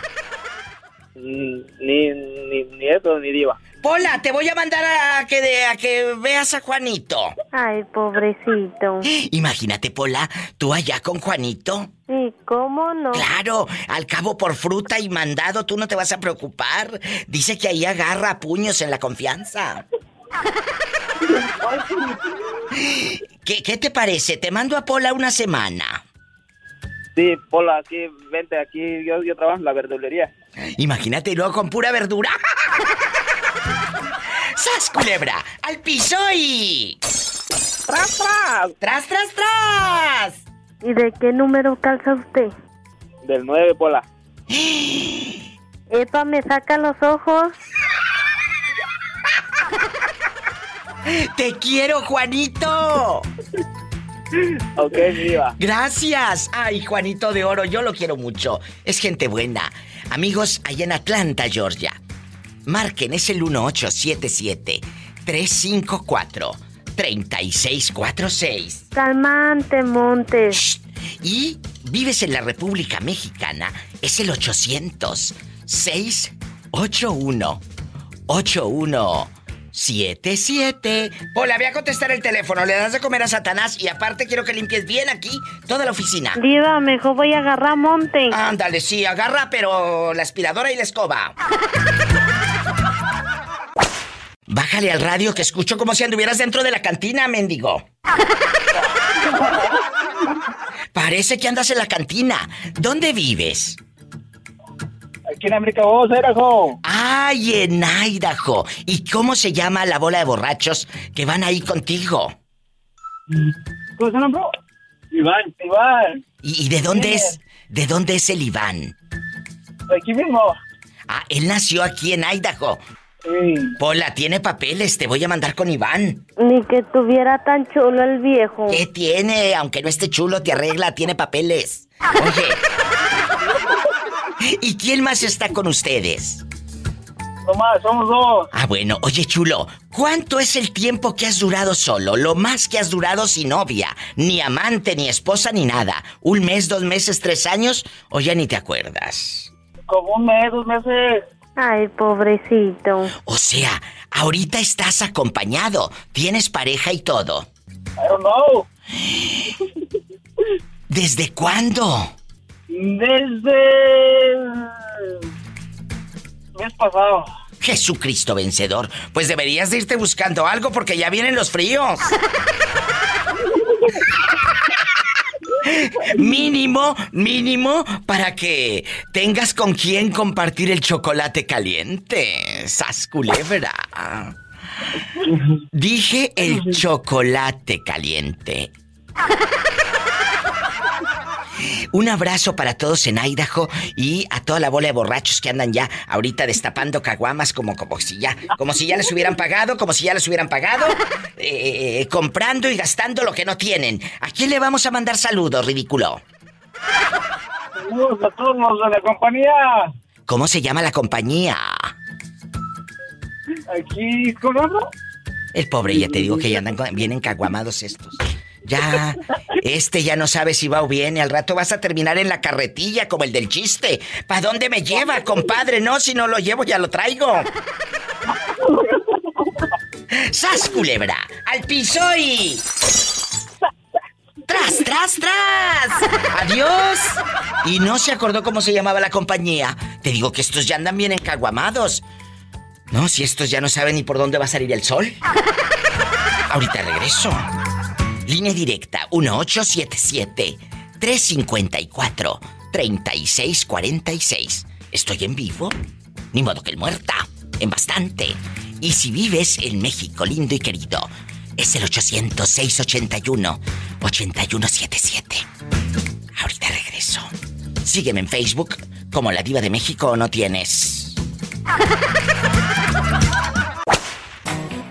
Ni, ni, ni eso, ni diva. Pola, te voy a mandar a que, de- a que veas a Juanito. Ay, pobrecito. Imagínate, Pola, tú allá con Juanito. ¿Y cómo no? Claro, al cabo por fruta y mandado tú no te vas a preocupar. Dice que ahí agarra puños en la confianza. ¿Qué, qué te parece? Te mando a Pola una semana. Sí, Pola, aquí, vente, aquí yo, yo trabajo en la verdulería. Imagínate y luego con pura verdura. ¡Sas, culebra! ¡Al piso y... ¡Tras, tras! ¡Tras, tras, tras! ¿Y de qué número calza usted? Del 9, Pola. Epa, me saca los ojos. ¡Te quiero, Juanito! Ok, mi diva. Gracias. Ay, Juanito de Oro, yo lo quiero mucho. Es gente buena. Amigos, allá en Atlanta, Georgia. Marquen, es el 1877-354-3646. Calmante, Montes. Y vives en la República Mexicana, es el 800-681-8177. Hola, voy a contestar el teléfono. Le das de comer a Satanás y aparte quiero que limpies bien aquí toda la oficina. Diva, mejor voy a agarrar monte. Ándale, sí, agarra, pero la aspiradora y la escoba. Bájale al radio que escucho como si anduvieras dentro de la cantina, mendigo. Parece que andas en la cantina. ¿Dónde vives? Aquí en América vos, Idaho. Ay, en Idaho. ¿Y cómo se llama la bola de borrachos que van ahí contigo? ¿Cómo se llama, Iván, Iván. ¿Y, y de dónde ¿Quién es? ¿De dónde es el Iván? Aquí mismo. Ah, él nació aquí en Idaho. Pola, tiene papeles, te voy a mandar con Iván. Ni que tuviera tan chulo el viejo. ¿Qué tiene? Aunque no esté chulo, te arregla, tiene papeles. Oye. ¿Y quién más está con ustedes? Nomás, somos dos. Ah, bueno, oye, chulo, ¿cuánto es el tiempo que has durado solo? Lo más que has durado sin novia, ni amante, ni esposa, ni nada. ¿Un mes, dos meses, tres años? ¿O ya ni te acuerdas? Como un mes, dos meses. Ay, pobrecito. O sea, ahorita estás acompañado, tienes pareja y todo. I don't know. ¿Desde cuándo? Desde el mes pasado. Jesucristo vencedor. Pues deberías de irte buscando algo porque ya vienen los fríos. mínimo, mínimo, para que tengas con quien compartir el chocolate caliente. Sas culebra. Dije el chocolate caliente. Un abrazo para todos en Idaho y a toda la bola de borrachos que andan ya ahorita destapando caguamas como, como si ya, como si ya les hubieran pagado, como si ya les hubieran pagado, eh, comprando y gastando lo que no tienen. ¿A quién le vamos a mandar saludos, ridículo? Saludos a todos los de la compañía. ¿Cómo se llama la compañía? Aquí, ¿con otro? El pobre, ya te digo que ya andan, vienen caguamados estos. Ya, este ya no sabe si va o viene. Al rato vas a terminar en la carretilla como el del chiste. ¿Para dónde me lleva, compadre? No, si no lo llevo ya lo traigo. ¡Sas, culebra! ¡Al piso y... ¡Tras, tras, tras! ¡Adiós! Y no se acordó cómo se llamaba la compañía. Te digo que estos ya andan bien encaguamados. No, si estos ya no saben ni por dónde va a salir el sol. Ahorita regreso. Línea directa 1877-354-3646. ¿Estoy en vivo? Ni modo que el muerta. En bastante. Y si vives en México, lindo y querido, es el 800-681-8177. Ahorita regreso. Sígueme en Facebook como la diva de México o no tienes.